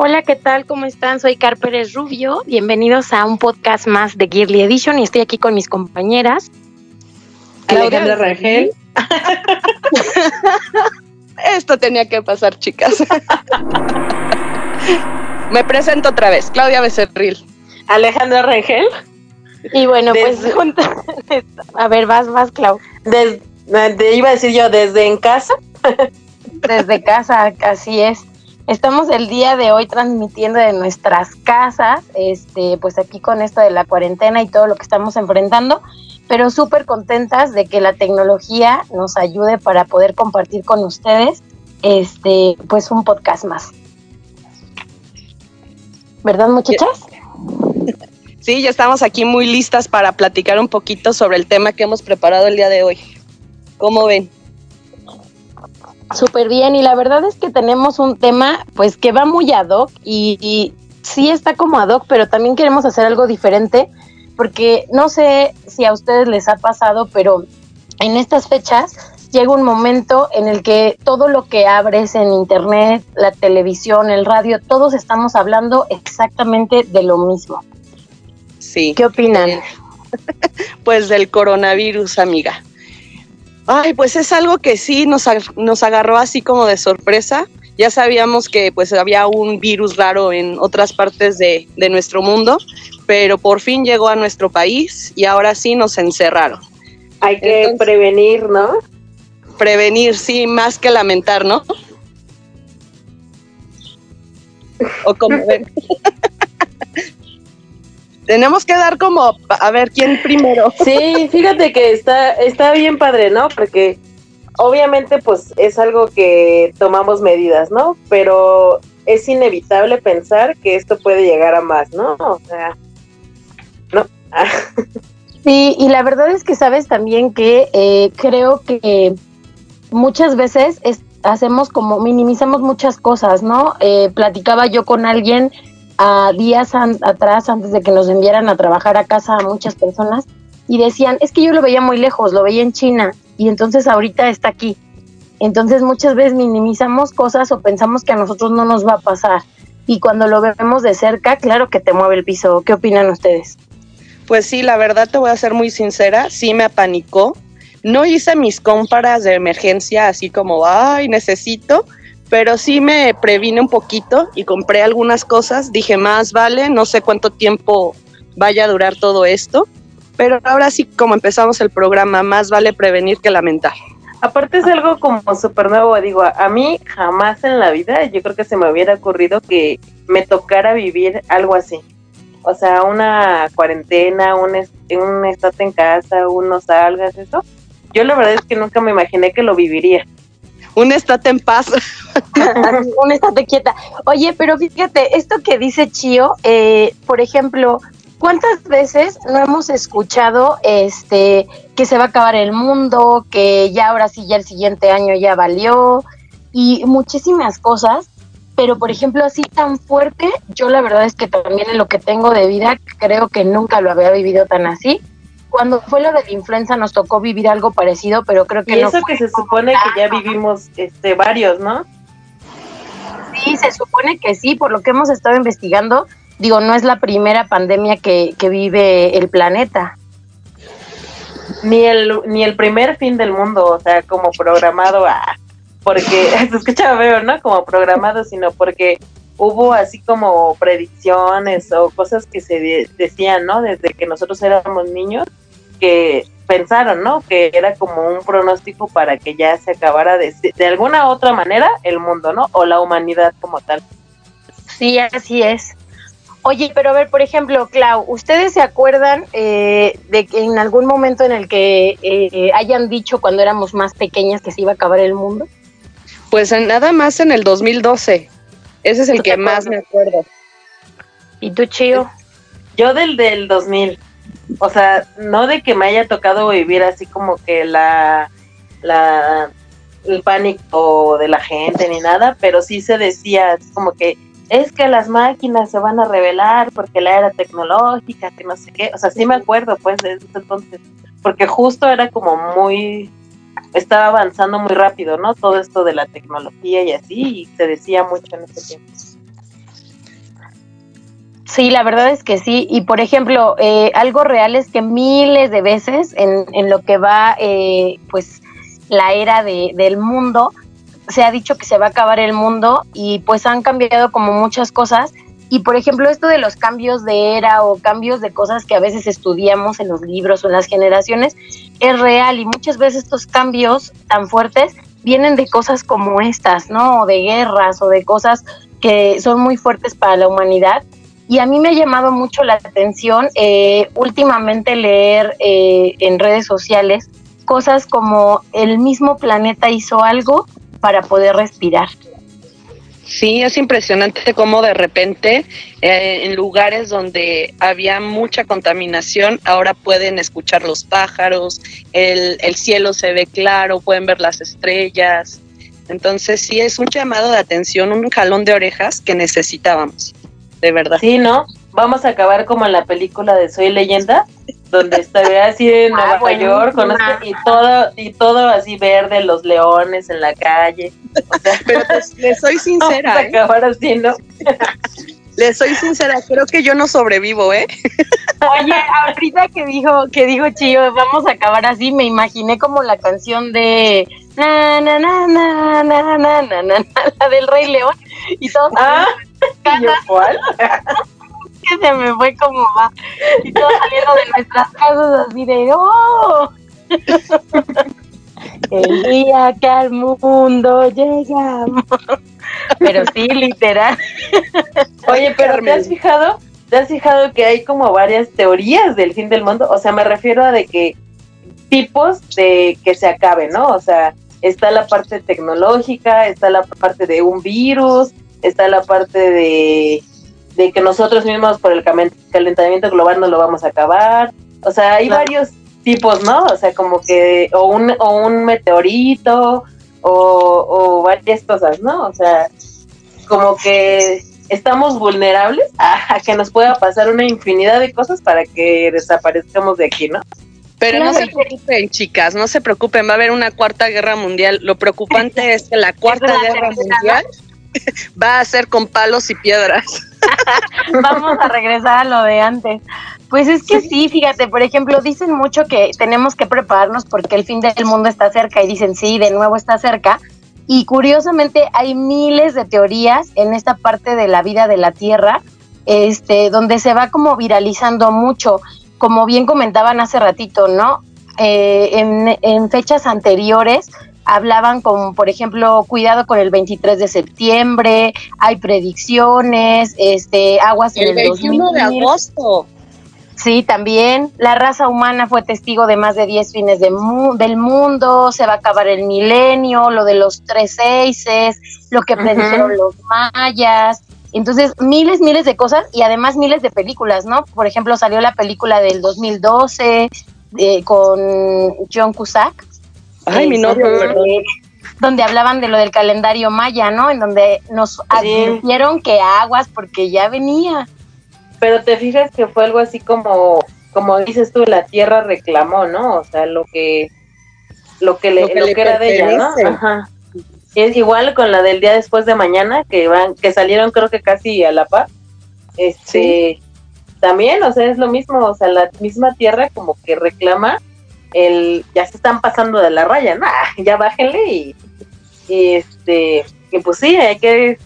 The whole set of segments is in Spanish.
Hola, ¿qué tal? ¿Cómo están? Soy Car Pérez Rubio. Bienvenidos a un podcast más de Girly Edition y estoy aquí con mis compañeras. Alejandra Rangel. Esto tenía que pasar, chicas. Me presento otra vez, Claudia Becerril. Alejandra Rangel. Y bueno, pues a ver, vas, vas, Clau. Desde, iba a decir yo, desde en casa. Desde casa, así es. Estamos el día de hoy transmitiendo de nuestras casas, este, pues aquí con esto de la cuarentena y todo lo que estamos enfrentando, pero súper contentas de que la tecnología nos ayude para poder compartir con ustedes, este, pues un podcast más. ¿Verdad, muchachas? Sí, ya estamos aquí muy listas para platicar un poquito sobre el tema que hemos preparado el día de hoy. ¿Cómo ven? Súper bien, y la verdad es que tenemos un tema pues que va muy ad hoc y, sí está como ad hoc, pero también queremos hacer algo diferente porque no sé si a ustedes les ha pasado, pero en estas fechas llega un momento en el que todo lo que abres en internet, la televisión, el radio, todos estamos hablando exactamente de lo mismo. Sí. ¿Qué opinan? Pues del coronavirus, amiga. Ay, pues es algo que sí nos, nos agarró así como de sorpresa. Ya sabíamos que pues había un virus raro en otras partes de, nuestro mundo, pero por fin llegó a nuestro país y ahora sí nos encerraron. Hay que prevenir, ¿no? Prevenir, sí, más que lamentar, ¿no? O como. Tenemos que dar como, a ver, ¿quién primero? Sí, fíjate que está, está bien padre, ¿no? Porque obviamente pues es algo que tomamos medidas, ¿no? Pero es inevitable pensar que esto puede llegar a más, ¿no? O sea, no. sí, y la verdad es que sabes también que eh, creo que muchas veces hacemos como, minimizamos muchas cosas, ¿no? Eh, platicaba yo con alguien a días atrás, antes de que nos enviaran a trabajar a casa a muchas personas, y decían, es que yo lo veía muy lejos, lo veía en China, y entonces ahorita está aquí. Entonces muchas veces minimizamos cosas o pensamos que a nosotros no nos va a pasar. Y cuando lo vemos de cerca, claro que te mueve el piso. ¿Qué opinan ustedes? Pues sí, la verdad te voy a ser muy sincera, sí me apanicó. No hice mis compras de emergencia así como, ay, necesito, pero sí me previne un poquito y compré algunas cosas. Dije, más vale, no sé cuánto tiempo vaya a durar todo esto, pero ahora sí, como empezamos el programa, más vale prevenir que lamentar. Aparte es algo como súper nuevo, digo, a mí jamás en la vida yo creo que se me hubiera ocurrido que me tocara vivir algo así. O sea, una cuarentena, un, un estate en casa, uno salgas, eso. Yo la verdad es que nunca me imaginé que lo viviría un estate en paz. un estate quieta. Oye, pero fíjate, esto que dice Chio, eh, por ejemplo, ¿cuántas veces no hemos escuchado este que se va a acabar el mundo, que ya ahora sí, ya el siguiente año ya valió, y muchísimas cosas? Pero, por ejemplo, así tan fuerte, yo la verdad es que también en lo que tengo de vida, creo que nunca lo había vivido tan así cuando fue lo de la influenza nos tocó vivir algo parecido, pero creo que y eso que se supone que ya vivimos este varios, ¿no? Sí, se supone que sí, por lo que hemos estado investigando, digo, no es la primera pandemia que, que vive el planeta. Ni el, ni el primer fin del mundo, o sea, como programado a, porque, se escucha veo, ¿no? Como programado, sino porque hubo así como predicciones o cosas que se decían, ¿no? Desde que nosotros éramos niños, que pensaron, ¿no? Que era como un pronóstico para que ya se acabara de, de alguna otra manera el mundo, ¿no? O la humanidad como tal. Sí, así es. Oye, pero a ver, por ejemplo, Clau, ¿ustedes se acuerdan eh, de que en algún momento en el que eh, hayan dicho cuando éramos más pequeñas que se iba a acabar el mundo? Pues nada más en el 2012. Ese es el que más me acuerdo. ¿Y tú, Chío? Yo del del 2000. O sea, no de que me haya tocado vivir así como que la, la el pánico de la gente ni nada, pero sí se decía así como que es que las máquinas se van a revelar porque la era tecnológica, que no sé qué, o sea, sí me acuerdo pues de entonces, porque justo era como muy, estaba avanzando muy rápido, ¿no? Todo esto de la tecnología y así, y se decía mucho en ese tiempo. Sí, la verdad es que sí. Y por ejemplo, eh, algo real es que miles de veces en, en lo que va, eh, pues, la era de, del mundo, se ha dicho que se va a acabar el mundo y pues han cambiado como muchas cosas. Y por ejemplo, esto de los cambios de era o cambios de cosas que a veces estudiamos en los libros o en las generaciones es real y muchas veces estos cambios tan fuertes vienen de cosas como estas, ¿no? O de guerras o de cosas que son muy fuertes para la humanidad. Y a mí me ha llamado mucho la atención eh, últimamente leer eh, en redes sociales cosas como el mismo planeta hizo algo para poder respirar. Sí, es impresionante cómo de repente eh, en lugares donde había mucha contaminación, ahora pueden escuchar los pájaros, el, el cielo se ve claro, pueden ver las estrellas. Entonces sí, es un llamado de atención, un jalón de orejas que necesitábamos, de verdad. Sí, ¿no? Vamos a acabar como en la película de Soy Leyenda, donde estaría así en ah, Nueva York con este, y todo y todo así verde, los leones en la calle. O sea, Pero pues, le soy sincera. Vamos a ¿eh? acabar así, ¿no? Les soy sincera, creo que yo no sobrevivo, ¿eh? Oye, ahorita que dijo, que dijo Chío, vamos a acabar así, me imaginé como la canción de na na na na na na na, na, la del Rey León y todos ah yo cuál? que se me fue como va y todos saliendo de nuestras casas así de oh el día que al mundo llegamos pero sí literal Oye, pero ¿te has fijado? ¿Te has fijado que hay como varias teorías del fin del mundo? O sea, me refiero a de que tipos de que se acabe, ¿no? O sea, está la parte tecnológica, está la parte de un virus, está la parte de, de que nosotros mismos por el calentamiento global no lo vamos a acabar. O sea, hay varios tipos, ¿no? O sea, como que, o un, o un meteorito, o, o varias cosas, ¿no? O sea, como que estamos vulnerables a, a que nos pueda pasar una infinidad de cosas para que desaparezcamos de aquí, ¿no? Pero no se preocupen, chicas, no se preocupen, va a haber una cuarta guerra mundial. Lo preocupante es que la cuarta Es la guerra tercera, mundial va a ser con palos y piedras. Vamos a regresar a lo de antes. Pues es que sí, fíjate, por ejemplo, dicen mucho que tenemos que prepararnos porque el fin del mundo está cerca y dicen, sí, de nuevo está cerca. Y curiosamente hay miles de teorías en esta parte de la vida de la Tierra, este, donde se va como viralizando mucho, como bien comentaban hace ratito, ¿no? Eh, en, en fechas anteriores hablaban como, por ejemplo, cuidado con el 23 de septiembre, hay predicciones, este, aguas en El el 21 de 2000. agosto. Sí, también la raza humana fue testigo de más de 10 fines de mu- del mundo, se va a acabar el milenio, lo de los tres seises, lo que predijeron los mayas. Entonces, miles, miles de cosas y además miles de películas, ¿no? Por ejemplo, salió la película del 2012 eh, con John Cusack. Ay, mi novio, perdón. donde hablaban de lo del calendario maya, ¿no? En donde nos advirtieron que aguas porque ya venía. Pero te fijas que fue algo así como, como dices tú, la tierra reclamó, ¿no? O sea, lo que, lo que, le, Lo que lo le que era de ella, ¿no? Ajá. Y es igual con la del día después de mañana, que van, que salieron creo que casi a la par. Este, también, o sea, es lo mismo, o sea, la misma tierra como que reclama el, ya se están pasando de la raya, ¿no? Ah, ya bájenle y, y este, y pues sí, hay que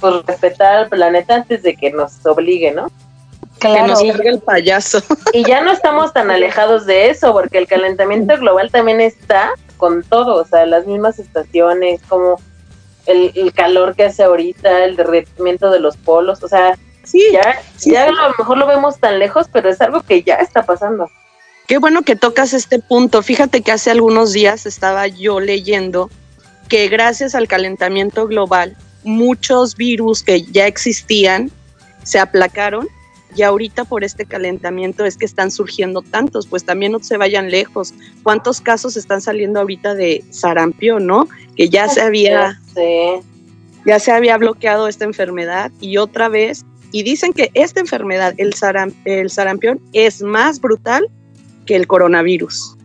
pues, respetar al planeta antes de que nos obligue, ¿no? Que nos cargue el payaso. Y ya no estamos tan alejados de eso, porque el calentamiento global también está con todo, o sea, las mismas estaciones, como el, el calor que hace ahorita, el derretimiento de los polos, o sea, Sí, ya, Sí, ya sí. a lo mejor lo vemos tan lejos, pero es algo que ya está pasando. Qué bueno que tocas este punto. Fíjate que hace algunos días estaba yo leyendo que gracias al calentamiento global, muchos virus que ya existían se aplacaron y ahorita por este calentamiento es que están surgiendo tantos, pues también no se vayan lejos. ¿Cuántos casos están saliendo ahorita de sarampión, no? Que ya se había ya se había bloqueado esta enfermedad y otra vez y dicen que esta enfermedad, el, el sarampión, es más brutal que el coronavirus.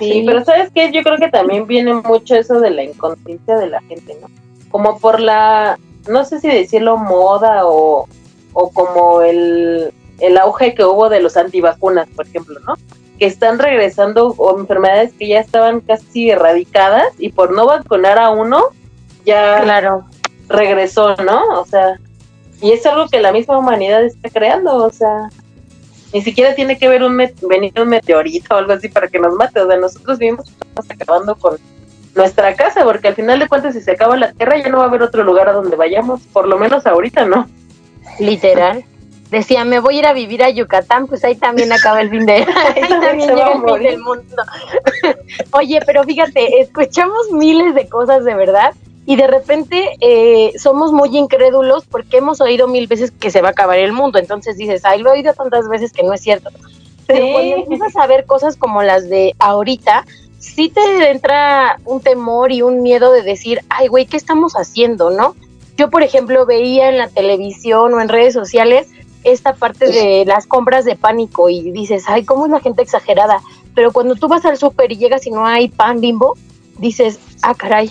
Sí, pero ¿sabes qué? Yo creo que también viene mucho eso de la inconsciencia de la gente, ¿no? Como por la, no sé si decirlo moda o, o como el, el auge que hubo de los antivacunas, por ejemplo, ¿no? Que están regresando o enfermedades que ya estaban casi erradicadas y por no vacunar a uno, ya claro. regresó, ¿no? O sea, y es algo que la misma humanidad está creando, o sea, ni siquiera tiene que ver un venir un meteorito o algo así para que nos mate. O sea, nosotros mismos estamos acabando con nuestra casa, porque al final de cuentas, si se acaba la tierra, ya no va a haber otro lugar a donde vayamos, por lo menos ahorita no. Literal. Decía, me voy a ir a vivir a Yucatán, pues ahí también acaba el fin de ahí también llega el fin del mundo. Oye, pero fíjate, escuchamos miles de cosas de verdad y de repente eh, somos muy incrédulos porque hemos oído mil veces que se va a acabar el mundo. Entonces dices, ay, lo he oído tantas veces que no es cierto. Pero cuando empiezas a ver cosas como las de ahorita, sí te entra un temor y un miedo de decir, ay, güey, ¿qué estamos haciendo, no? Yo, por ejemplo, veía en la televisión o en redes sociales esta parte de las compras de pánico y dices, ay, ¿cómo es la gente exagerada? Pero cuando tú vas al súper y llegas y no hay pan bimbo, dices, ah, caray,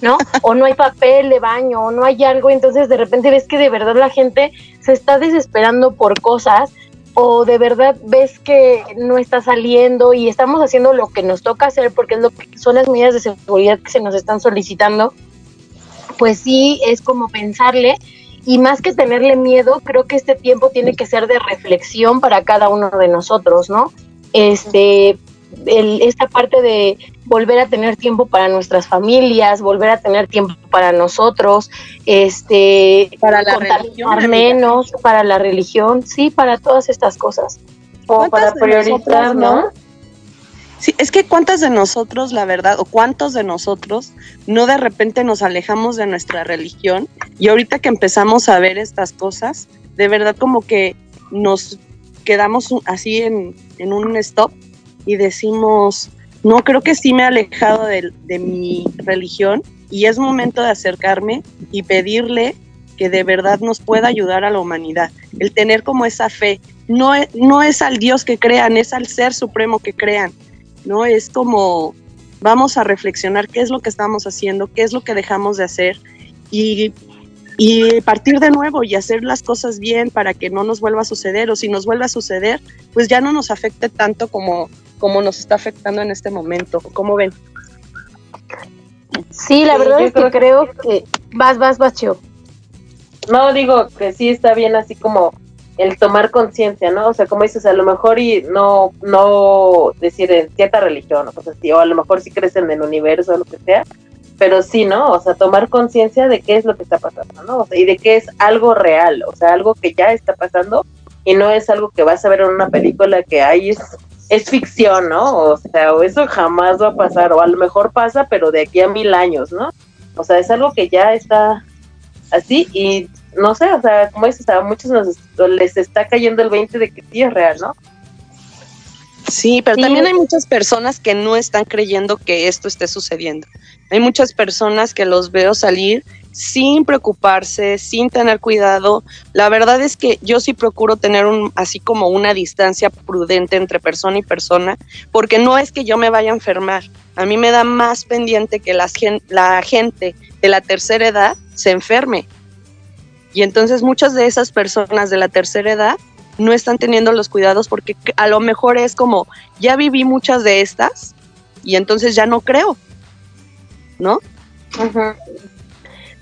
¿no? O no hay papel de baño, o no hay algo, entonces de repente ves que de verdad la gente se está desesperando por cosas, o de verdad ves que no está saliendo y estamos haciendo lo que nos toca hacer porque es lo que son las medidas de seguridad que se nos están solicitando, pues sí es como pensarle y más que tenerle miedo, creo que este tiempo tiene que ser de reflexión para cada uno de nosotros, ¿no? Este, esta parte de volver a tener tiempo para nuestras familias, volver a tener tiempo para nosotros, este, para la religión, menos, para la religión, sí, para todas estas cosas. O para priorizar, ¿no? Sí, es que cuántas de nosotros, la verdad, o cuántos de nosotros no de repente nos alejamos de nuestra religión y ahorita que empezamos a ver estas cosas, de verdad como que nos quedamos así en, en un stop y decimos, no, creo que sí me he alejado de, mi religión y es momento de acercarme y pedirle que de verdad nos pueda ayudar a la humanidad. El tener como esa fe, no es, no es al Dios que crean, es al Ser Supremo que crean, ¿no? Es como vamos a reflexionar qué es lo que estamos haciendo, qué es lo que dejamos de hacer y, y partir de nuevo y hacer las cosas bien para que no nos vuelva a suceder o si nos vuelve a suceder, pues ya no nos afecte tanto como como nos está afectando en este momento. ¿Cómo ven? Sí, la verdad es que creo que... Vas, vas, vas, Chio. No, digo que sí está bien así como el tomar conciencia, ¿no? O sea, como dices, a lo mejor y no, no decir en cierta religión o cosas así, o a lo mejor sí crees en el universo o lo que sea, pero sí, ¿no? O sea, tomar conciencia de qué es lo que está pasando, ¿no? O sea, y de que es algo real, o sea, algo que ya está pasando y no es algo que vas a ver en una película que hay es es ficción, ¿no? O sea, o eso jamás va a pasar, o a lo mejor pasa, pero de aquí a mil años, ¿no? O sea, es algo que ya está así y no sé, o sea, como dices, a muchos nos, les está cayendo el 20 de que sí es real, ¿no? Sí, pero también hay muchas personas que no están creyendo que esto esté sucediendo. Hay muchas personas que los veo salir sin preocuparse, sin tener cuidado. La verdad es que yo sí procuro tener un, así como una distancia prudente entre persona y persona, porque no es que yo me vaya a enfermar. A mí me da más pendiente que la, gente de la tercera edad se enferme. Y entonces muchas de esas personas de la tercera edad no están teniendo los cuidados porque a lo mejor es como, ya viví muchas de estas y entonces ya no creo, ¿no?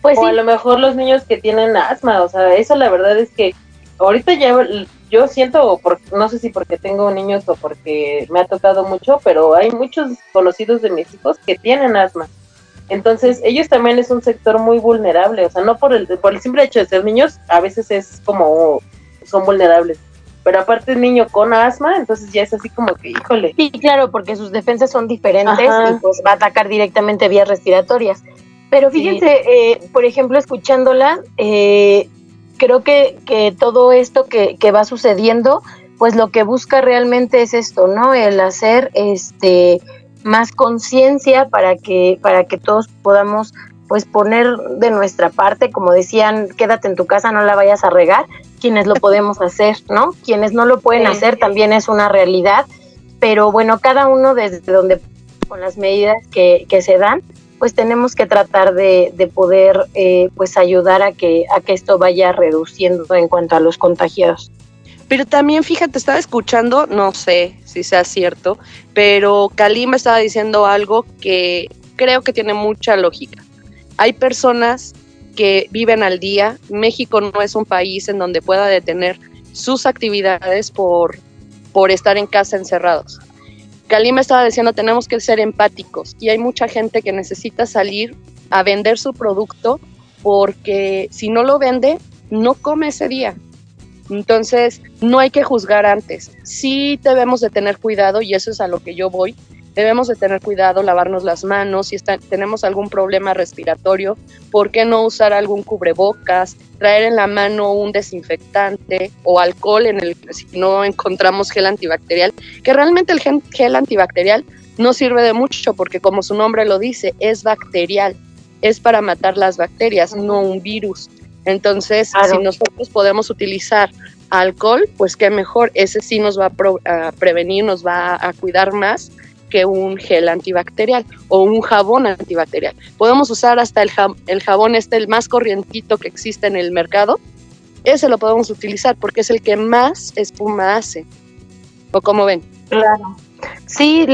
Pues o a lo mejor los niños que tienen asma, o sea, eso la verdad es que ahorita ya yo siento, no sé si porque tengo niños o porque me ha tocado mucho, pero hay muchos conocidos de mis hijos que tienen asma. Entonces, ellos también es un sector muy vulnerable, o sea, no por el, por el simple hecho de ser niños, a veces es como, son vulnerables. pero aparte es niño con asma, entonces ya es así como que, híjole. Sí, claro, porque sus defensas son diferentes y pues va a atacar directamente vías respiratorias. Pero fíjense, eh, por ejemplo, escuchándola, eh, creo que, que todo esto que, que va sucediendo, pues lo que busca realmente es esto, ¿no? El hacer este más conciencia para que, para que todos podamos pues poner de nuestra parte, como decían, quédate en tu casa, no la vayas a regar, quienes lo podemos hacer, ¿no? Quienes no lo pueden hacer también es una realidad, pero bueno, cada uno desde donde, con las medidas que, que se dan, pues tenemos que tratar de, de poder eh, pues ayudar a que, a que esto vaya reduciendo en cuanto a los contagiados. Pero también, fíjate, estaba escuchando, no sé si sea cierto, pero Kalim estaba diciendo algo que creo que tiene mucha lógica. Hay personas que viven al día. México no es un país en donde pueda detener sus actividades por, por estar en casa encerrados. Kalim estaba diciendo, tenemos que ser empáticos y hay mucha gente que necesita salir a vender su producto porque si no lo vende, no come ese día. Entonces, no hay que juzgar antes. Sí debemos de tener cuidado y eso es a lo que yo voy. Debemos de tener cuidado, lavarnos las manos, si está, tenemos algún problema respiratorio, ¿por qué no usar algún cubrebocas? Traer en la mano un desinfectante o alcohol en el si no encontramos gel antibacterial, que realmente el gel antibacterial no sirve de mucho porque como su nombre lo dice, es bacterial, es para matar las bacterias, no un virus. Entonces, si nosotros podemos utilizar alcohol, pues qué mejor, ese sí nos va a, a prevenir, nos va a cuidar más que un gel antibacterial o un jabón antibacterial. Podemos usar hasta el, el jabón este, el más corrientito que existe en el mercado. Ese lo podemos utilizar porque es el que más espuma hace. ¿O como ven? Claro. Sí,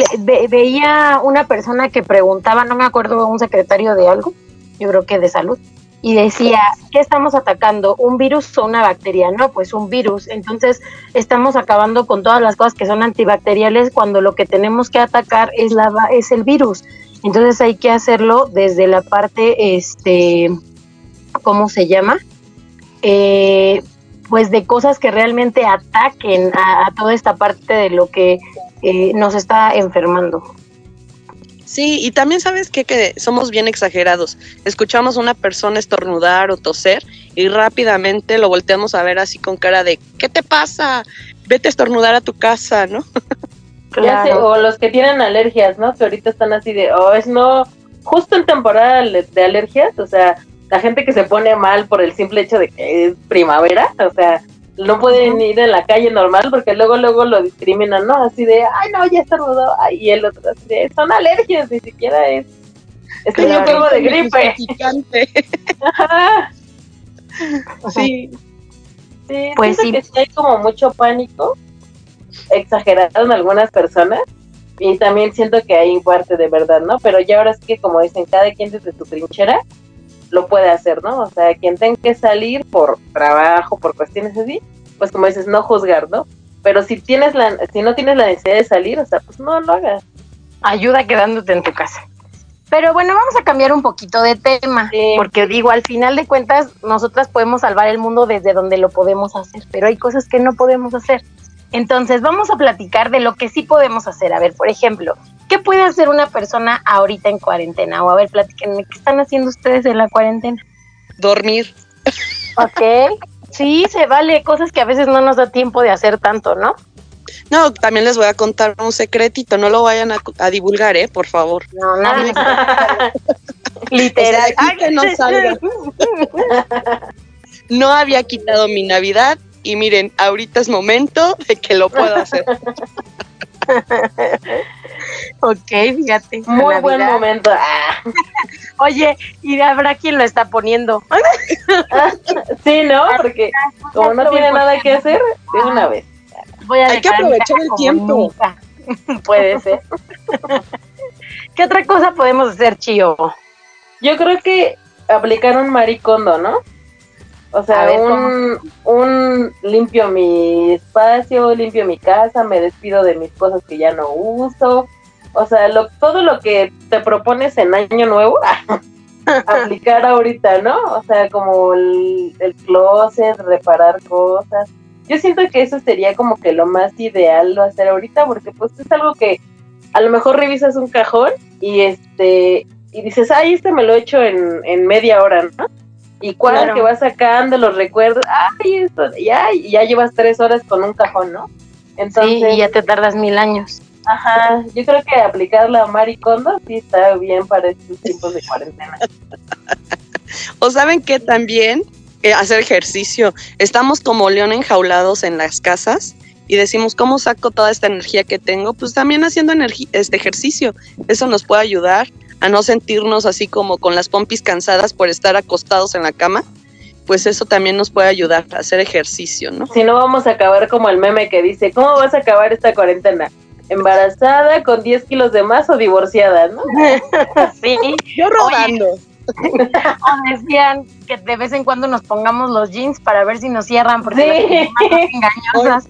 veía una persona que preguntaba, no me acuerdo, un secretario de algo, yo creo que de salud, y decía, ¿qué estamos atacando? ¿Un virus o una bacteria? No, pues un virus. Entonces estamos acabando con todas las cosas que son antibacteriales cuando lo que tenemos que atacar es, la, es el virus. Entonces hay que hacerlo desde la parte, este, ¿cómo se llama? Eh, pues de cosas que realmente ataquen a, toda esta parte de lo que eh, nos está enfermando. Sí, y también sabes qué? que somos bien exagerados. Escuchamos a una persona estornudar o toser y rápidamente lo volteamos a ver así con cara de ¿qué te pasa? Vete a estornudar a tu casa, ¿no? Claro. o los que tienen alergias, ¿no? Que ahorita están así de, oh, es no, justo en temporada de alergias, o sea, la gente que se pone mal por el simple hecho de que es primavera, o sea, no pueden ir en la calle normal porque luego luego lo discriminan, ¿no? Así de, ay no, ya está rodado, y el otro así de, son alergias, ni siquiera es, es que yo tengo de gripe. sí. Sí, pues sí. que sí hay como mucho pánico exagerado en algunas personas y también siento que hay parte de verdad, ¿no? Pero ya ahora es que como dicen, cada quien desde su trinchera lo puede hacer, ¿no? O sea, quien tenga que salir por trabajo, por cuestiones así, pues como dices, no juzgar, ¿no? Pero si tienes la, si no tienes la necesidad de salir, o sea, pues no lo hagas. Ayuda quedándote en tu casa. Pero bueno, vamos a cambiar un poquito de tema, porque digo, al final de cuentas, nosotras podemos salvar el mundo desde donde lo podemos hacer, pero hay cosas que no podemos hacer. Entonces, vamos a platicar de lo que sí podemos hacer. A ver, por ejemplo, ¿Qué puede hacer una persona ahorita en cuarentena? O a ver, platíquenme, ¿qué están haciendo ustedes en la cuarentena? Dormir. Ok, sí, se vale, cosas que a veces no nos da tiempo de hacer tanto, ¿no? No, también les voy a contar un secretito, no lo vayan a, divulgar, ¿eh? Por favor. No, no. Literal. que no salga. no había quitado mi Navidad y miren, ahorita es momento de que lo pueda hacer. ok, fíjate. Muy buen momento. Ah. Oye, y habrá quien lo está poniendo. sí, ¿no? Porque como no tiene nada que hacer, de una vez. Hay que aprovechar el tiempo. Puede ser. ¿Qué otra cosa podemos hacer, Chío? Yo creo que aplicar un maricondo, ¿no? O sea, un, un limpio mi espacio, limpio mi casa, me despido de mis cosas que ya no uso. O sea, lo, todo lo que te propones en año nuevo, aplicar ahorita, ¿no? O sea, como el, el closet, reparar cosas. yo siento que eso sería como que lo más ideal lo hacer ahorita, porque pues es algo que a lo mejor revisas un cajón y este y dices, ay, este me lo he hecho en, en media hora, ¿no? Y cuando que vas sacando los recuerdos, ay, esto, ya, ya llevas tres horas con un cajón, ¿no? Entonces, sí, y ya te tardas mil años. Ajá, yo creo que aplicarla a Maricondo sí está bien para estos tiempos de cuarentena. o saben que también eh, hacer ejercicio. Estamos como león enjaulados en las casas y decimos, ¿cómo saco toda esta energía que tengo? Pues también haciendo este ejercicio. Eso nos puede ayudar a no sentirnos así como con las pompis cansadas por estar acostados en la cama. Pues eso también nos puede ayudar a hacer ejercicio, ¿no? Si no, vamos a acabar como el meme que dice, ¿cómo vas a acabar esta cuarentena? embarazada con 10 kilos de más o divorciada, ¿no? sí. Yo rodando. o decían que de vez en cuando nos pongamos los jeans para ver si nos cierran porque sí. engañosas.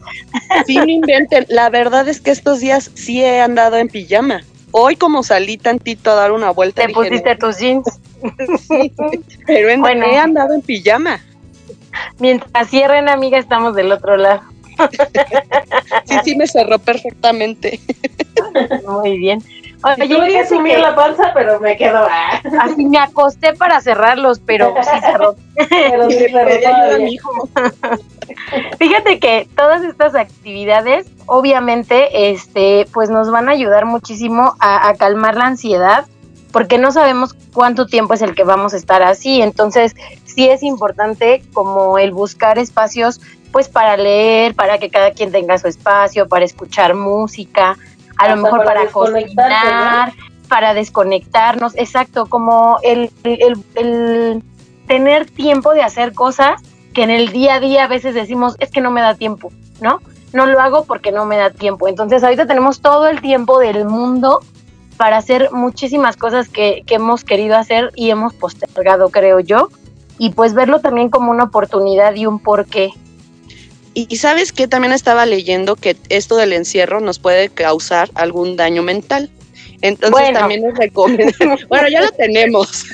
Sí, no inventen. La verdad es que estos días sí he andado en pijama. Hoy como salí tantito a dar una vuelta. Te pusiste tus jeans. pero bueno. he andado en pijama. Mientras cierren, amiga, estamos del otro lado. sí, sí, me cerró perfectamente. Muy bien. Oye, yo que asumir la panza, pero me quedo. Ah. Así me acosté para cerrarlos, pero sí cerró. Pero sí cerró Fíjate que todas estas actividades, obviamente, este, pues nos van a ayudar muchísimo a, a calmar la ansiedad, porque no sabemos cuánto tiempo es el que vamos a estar así. Entonces, sí es importante como el buscar espacios pues para leer, para que cada quien tenga su espacio, para escuchar música, a lo mejor para, cocinar, para desconectarnos, exacto, como el, el, tener tiempo de hacer cosas que en el día a día a veces decimos, es que no me da tiempo, ¿no? No lo hago porque no me da tiempo. Entonces ahorita tenemos todo el tiempo del mundo para hacer muchísimas cosas que, que hemos querido hacer y hemos postergado, creo yo. Y pues verlo también como una oportunidad y un porqué y sabes que también estaba leyendo que esto del encierro nos puede causar algún daño mental. Entonces también es recomendable. bueno, ya lo tenemos.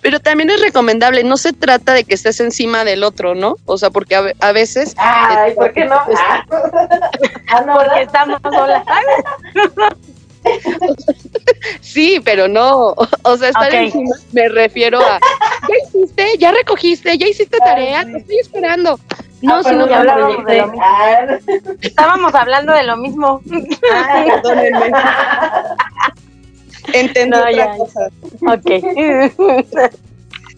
Pero también es recomendable, no se trata de que estés encima del otro, ¿no? O sea, porque a, veces... Ay, ¿por qué no? Ah. ah, no porque estamos solas. sí, pero no, o sea, estar encima me refiero a, ¿ya hiciste? ¿Ya recogiste? ¿Ya hiciste tarea? Te estoy esperando. No, ah, si no hablábamos de lo mismo. Estábamos hablando de lo mismo. Ah, perdónenme. Entendí otra cosa. Ok.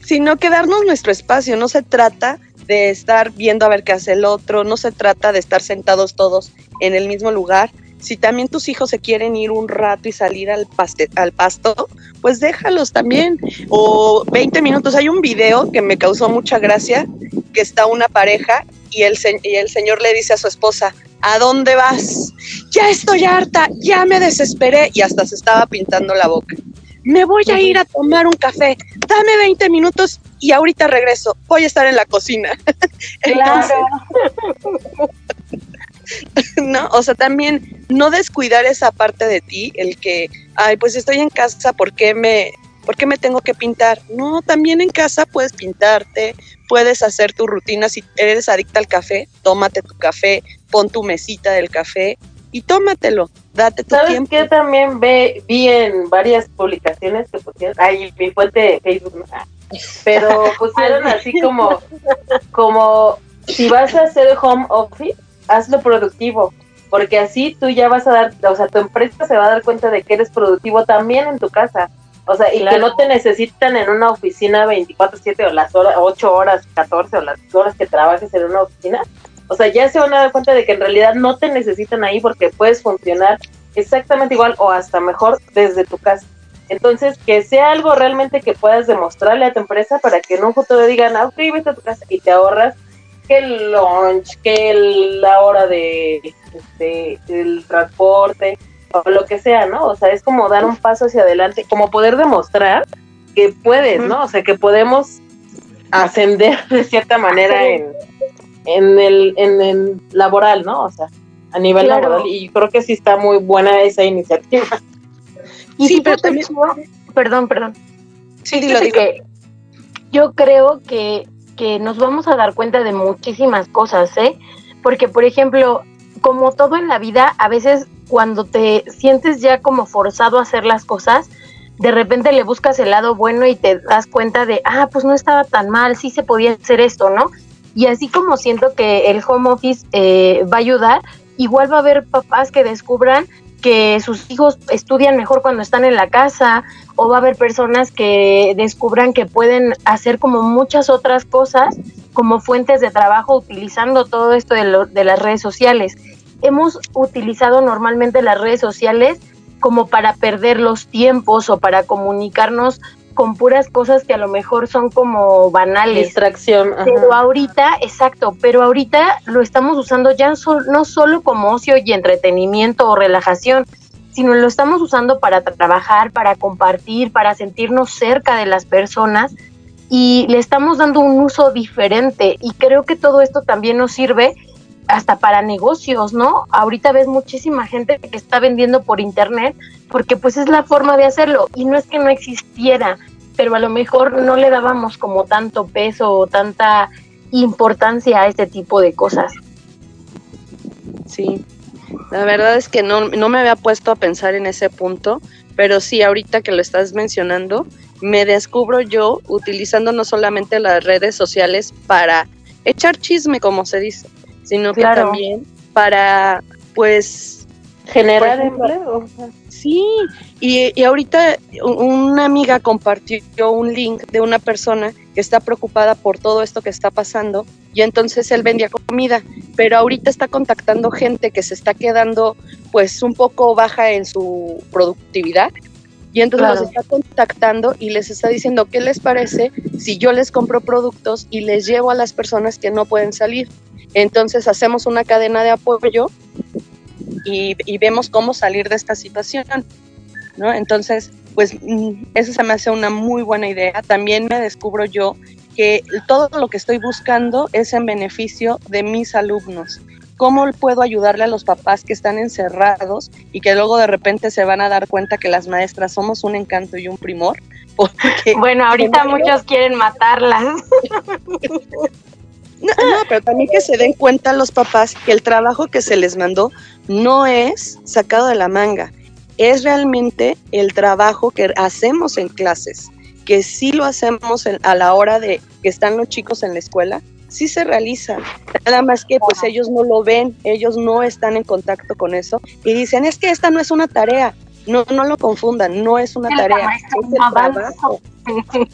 Sino que darnos nuestro espacio, no se trata de estar viendo a ver qué hace el otro, no se trata de estar sentados todos en el mismo lugar. Si también tus hijos se quieren ir un rato y salir al, al pasto, pues déjalos también. O 20 minutos. Hay un video que me causó mucha gracia, que está una pareja y el, y el señor le dice a su esposa, ¿a dónde vas? Ya estoy harta, ya me desesperé y hasta se estaba pintando la boca. Me voy a ir a tomar un café, dame 20 minutos y ahorita regreso, voy a estar en la cocina. Claro. no, o sea, también no descuidar esa parte de ti, el que, ay, pues estoy en casa, ¿por qué me, ¿por qué me tengo que pintar? No, también en casa puedes pintarte, puedes hacer tu rutina. Si eres adicta al café, tómate tu café, pon tu mesita del café y tómatelo. Date tu ¿Sabes tiempo. que también ve, vi en varias publicaciones que pusieron, ay, mi fuente de Facebook, ah, pero pusieron así como, como si vas a hacer home office, hazlo productivo, porque así tú ya vas a dar, o sea, tu empresa se va a dar cuenta de que eres productivo también en tu casa. O sea, y que no te necesitan en una oficina 24/7 o las horas, 8 horas, 14 o las horas que trabajes en una oficina. O sea, ya se van a dar cuenta de que en realidad no te necesitan ahí porque puedes funcionar exactamente igual o hasta mejor desde tu casa. Entonces, que sea algo realmente que puedas demostrarle a tu empresa para que en un futuro digan, ah, ok, vete a tu casa y te ahorras que el lunch, que la hora de este, el transporte, o lo que sea, ¿no? O sea, es como dar un paso hacia adelante, como poder demostrar que puedes, ¿no? O sea, que podemos ascender de cierta manera en, en, el, en el laboral, ¿no? O sea, a nivel laboral. Y creo que sí está muy buena esa iniciativa. Y sí, pero también... Perdón, perdón. Sí, dilo, Que yo creo que, que nos vamos a dar cuenta de muchísimas cosas, ¿eh? Porque, por ejemplo, como todo en la vida, a veces cuando te sientes ya como forzado a hacer las cosas, de repente le buscas el lado bueno y te das cuenta de, ah, pues no estaba tan mal, sí se podía hacer esto, ¿no? Y así como siento que el home office eh, va a ayudar, igual va a haber papás que descubran que sus hijos estudian mejor cuando están en la casa o va a haber personas que descubran que pueden hacer como muchas otras cosas como fuentes de trabajo utilizando todo esto de, de las redes sociales. Hemos utilizado normalmente las redes sociales como para perder los tiempos o para comunicarnos con puras cosas que a lo mejor son como banales. Distracción. Pero ahorita, exacto, pero ahorita lo estamos usando ya no solo como ocio y entretenimiento o relajación, sino lo estamos usando para trabajar, para compartir, para sentirnos cerca de las personas y le estamos dando un uso diferente y creo que todo esto también nos sirve hasta para negocios, ¿no? Ahorita ves muchísima gente que está vendiendo por internet porque pues es la forma de hacerlo y no es que no existiera, pero a lo mejor no le dábamos como tanto peso o tanta importancia a este tipo de cosas. Sí, la verdad es que no, no me había puesto a pensar en ese punto, pero sí, ahorita que lo estás mencionando, me descubro yo utilizando no solamente las redes sociales para echar chisme, como se dice, sino que también para, pues, generar empleo. Sí, y, y, ahorita una amiga compartió un link de una persona que está preocupada por todo esto que está pasando y entonces él vendía comida, pero ahorita está contactando gente que se está quedando pues un poco baja en su productividad y entonces los está contactando y les está diciendo qué les parece si yo les compro productos y les llevo a las personas que no pueden salir. Entonces hacemos una cadena de apoyo y, vemos cómo salir de esta situación. ¿no? Entonces, pues mm, eso se me hace una muy buena idea. También me descubro yo que todo lo que estoy buscando es en beneficio de mis alumnos. ¿Cómo puedo ayudarle a los papás que están encerrados y que luego de repente se van a dar cuenta que las maestras somos un encanto y un primor? bueno, ahorita muchos quieren matarlas. No, pero también que se den cuenta los papás que el trabajo que se les mandó no es sacado de la manga, es realmente el trabajo que hacemos en clases, que sí lo hacemos a la hora de que están los chicos en la escuela, sí se realiza, nada más que pues ellos no lo ven, ellos no están en contacto con eso y dicen, es que esta no es una tarea, no, no lo confundan, no es una tarea, es el trabajo.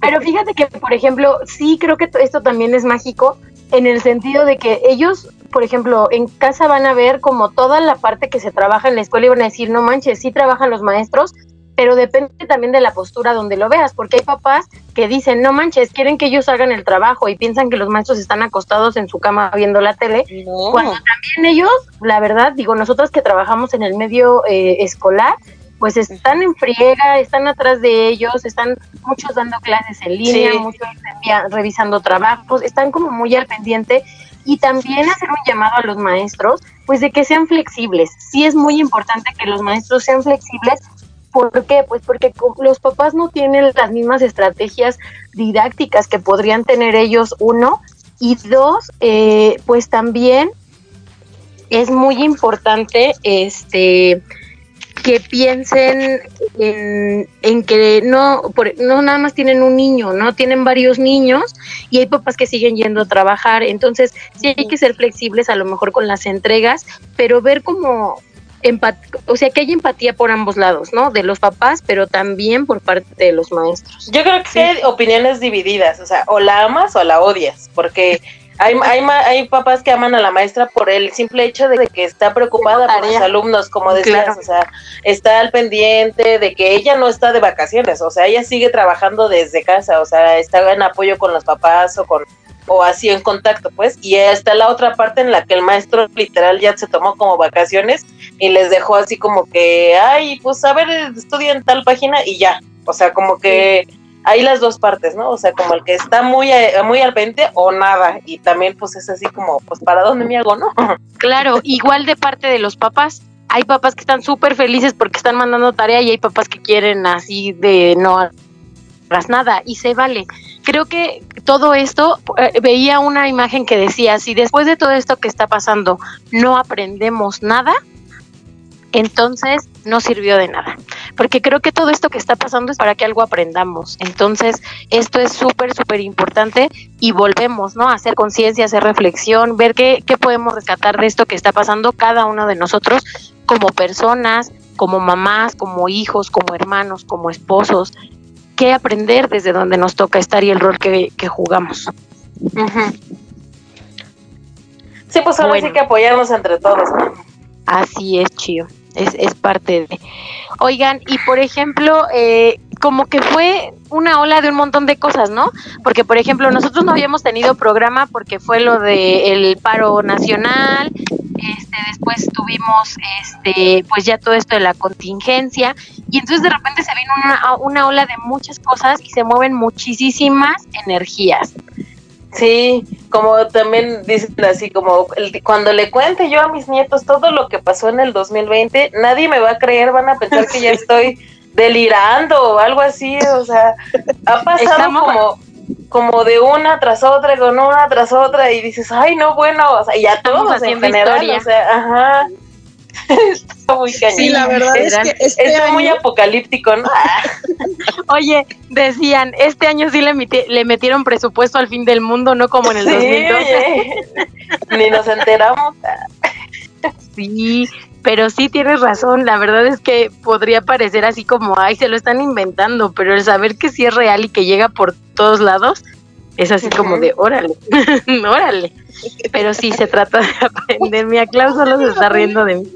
Pero fíjate que, por ejemplo, sí creo que esto también es mágico en el sentido de que ellos, por ejemplo, en casa van a ver como toda la parte que se trabaja en la escuela y van a decir, no manches, sí trabajan los maestros, pero depende también de la postura donde lo veas, porque hay papás que dicen, no manches, quieren que ellos hagan el trabajo y piensan que los maestros están acostados en su cama viendo la tele, cuando también ellos, la verdad, digo, nosotros que trabajamos en el medio eh, escolar, pues están en friega, están atrás de ellos, están muchos dando clases en línea, muchos revisando trabajos, están como muy al pendiente y también hacer un llamado a los maestros, pues de que sean flexibles. Sí es muy importante que los maestros sean flexibles. ¿Por qué? Pues porque los papás no tienen las mismas estrategias didácticas que podrían tener ellos, uno, y dos, eh, pues también es muy importante este que piensen en, que no, no nada más tienen un niño, ¿no? Tienen varios niños y hay papás que siguen yendo a trabajar. Entonces, sí hay que ser flexibles a lo mejor con las entregas, pero ver como o sea, que hay empatía por ambos lados, ¿no? De los papás, pero también por parte de los maestros. Yo creo que hay opiniones divididas, o sea, o la amas o la odias, porque hay, hay, hay papás que aman a la maestra por el simple hecho de que está preocupada por los alumnos, como decías, o sea, está al pendiente de que ella no está de vacaciones, o sea, ella sigue trabajando desde casa, o sea, está en apoyo con los papás o con o así en contacto, pues, y está la otra parte en la que el maestro literal ya se tomó como vacaciones y les dejó así como que, ay, pues a ver, estudian tal página y ya, o sea, como que hay las dos partes, ¿no? O sea, como el que está muy, muy al pendiente o nada. Y también pues es así como, pues para dónde me hago, ¿no? Claro, igual de parte de los papás. Hay papás que están súper felices porque están mandando tarea y hay papás que quieren así de no nada y se vale. Creo que todo esto, eh, veía una imagen que decía, si después de todo esto que está pasando no aprendemos nada, entonces no sirvió de nada. Porque creo que todo esto que está pasando es para que algo aprendamos. Entonces, esto es súper, súper importante y volvemos, ¿no? A hacer conciencia, hacer reflexión, ver qué, qué podemos rescatar de esto que está pasando cada uno de nosotros como personas, como mamás, como hijos, como hermanos, como esposos. Qué aprender desde donde nos toca estar y el rol que, que jugamos. Sí, pues ahora sí que apoyarnos entre todos. Así es, Chío es, es parte de... Oigan, y por ejemplo, eh, como que fue una ola de un montón de cosas, ¿no? Porque, por ejemplo, nosotros no habíamos tenido programa porque fue lo del el paro nacional, este, después tuvimos, este, pues ya todo esto de la contingencia, y entonces de repente se vino una, una ola de muchas cosas y se mueven muchísimas energías. Sí, como también dicen así, como el, cuando le cuente yo a mis nietos todo lo que pasó en el 2020, nadie me va a creer, van a pensar que ya estoy delirando o algo así, o sea, ha pasado como como de una tras otra, con una tras otra, y dices, ay, no, bueno, o sea, ya todos en general, o sea, ajá. Está muy cañón. Sí, la verdad es que este Está muy apocalíptico, ¿no? Oye, decían, este año sí le, le metieron presupuesto al fin del mundo, no como en el Sí, 2012. oye. Ni nos enteramos. Sí, pero sí tienes razón, la verdad es que podría parecer así como, ay, se lo están inventando, pero el saber que sí es real y que llega por todos lados, es así como de, órale, órale. Pero sí, se trata de aprender. Mi Clau solo se está riendo de mí.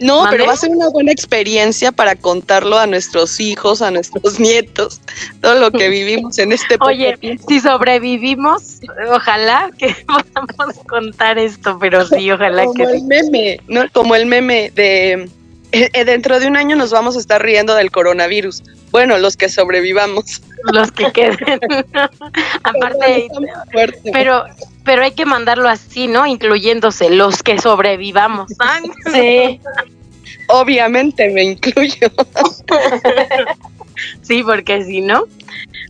No, pero va a ser una buena experiencia para contarlo a nuestros hijos, a nuestros nietos, todo lo que vivimos en este Oye, tiempo. si sobrevivimos, ojalá que podamos contar esto, pero sí, ojalá como que el sí. meme, ¿no? Como el meme de eh, eh, dentro de un año nos vamos a estar riendo del coronavirus. Bueno, los que sobrevivamos. los que queden. Aparte, pero pero hay que mandarlo así, ¿no? Incluyéndose los que sobrevivamos. Ay, Sí, obviamente me incluyo. Sí, porque si no.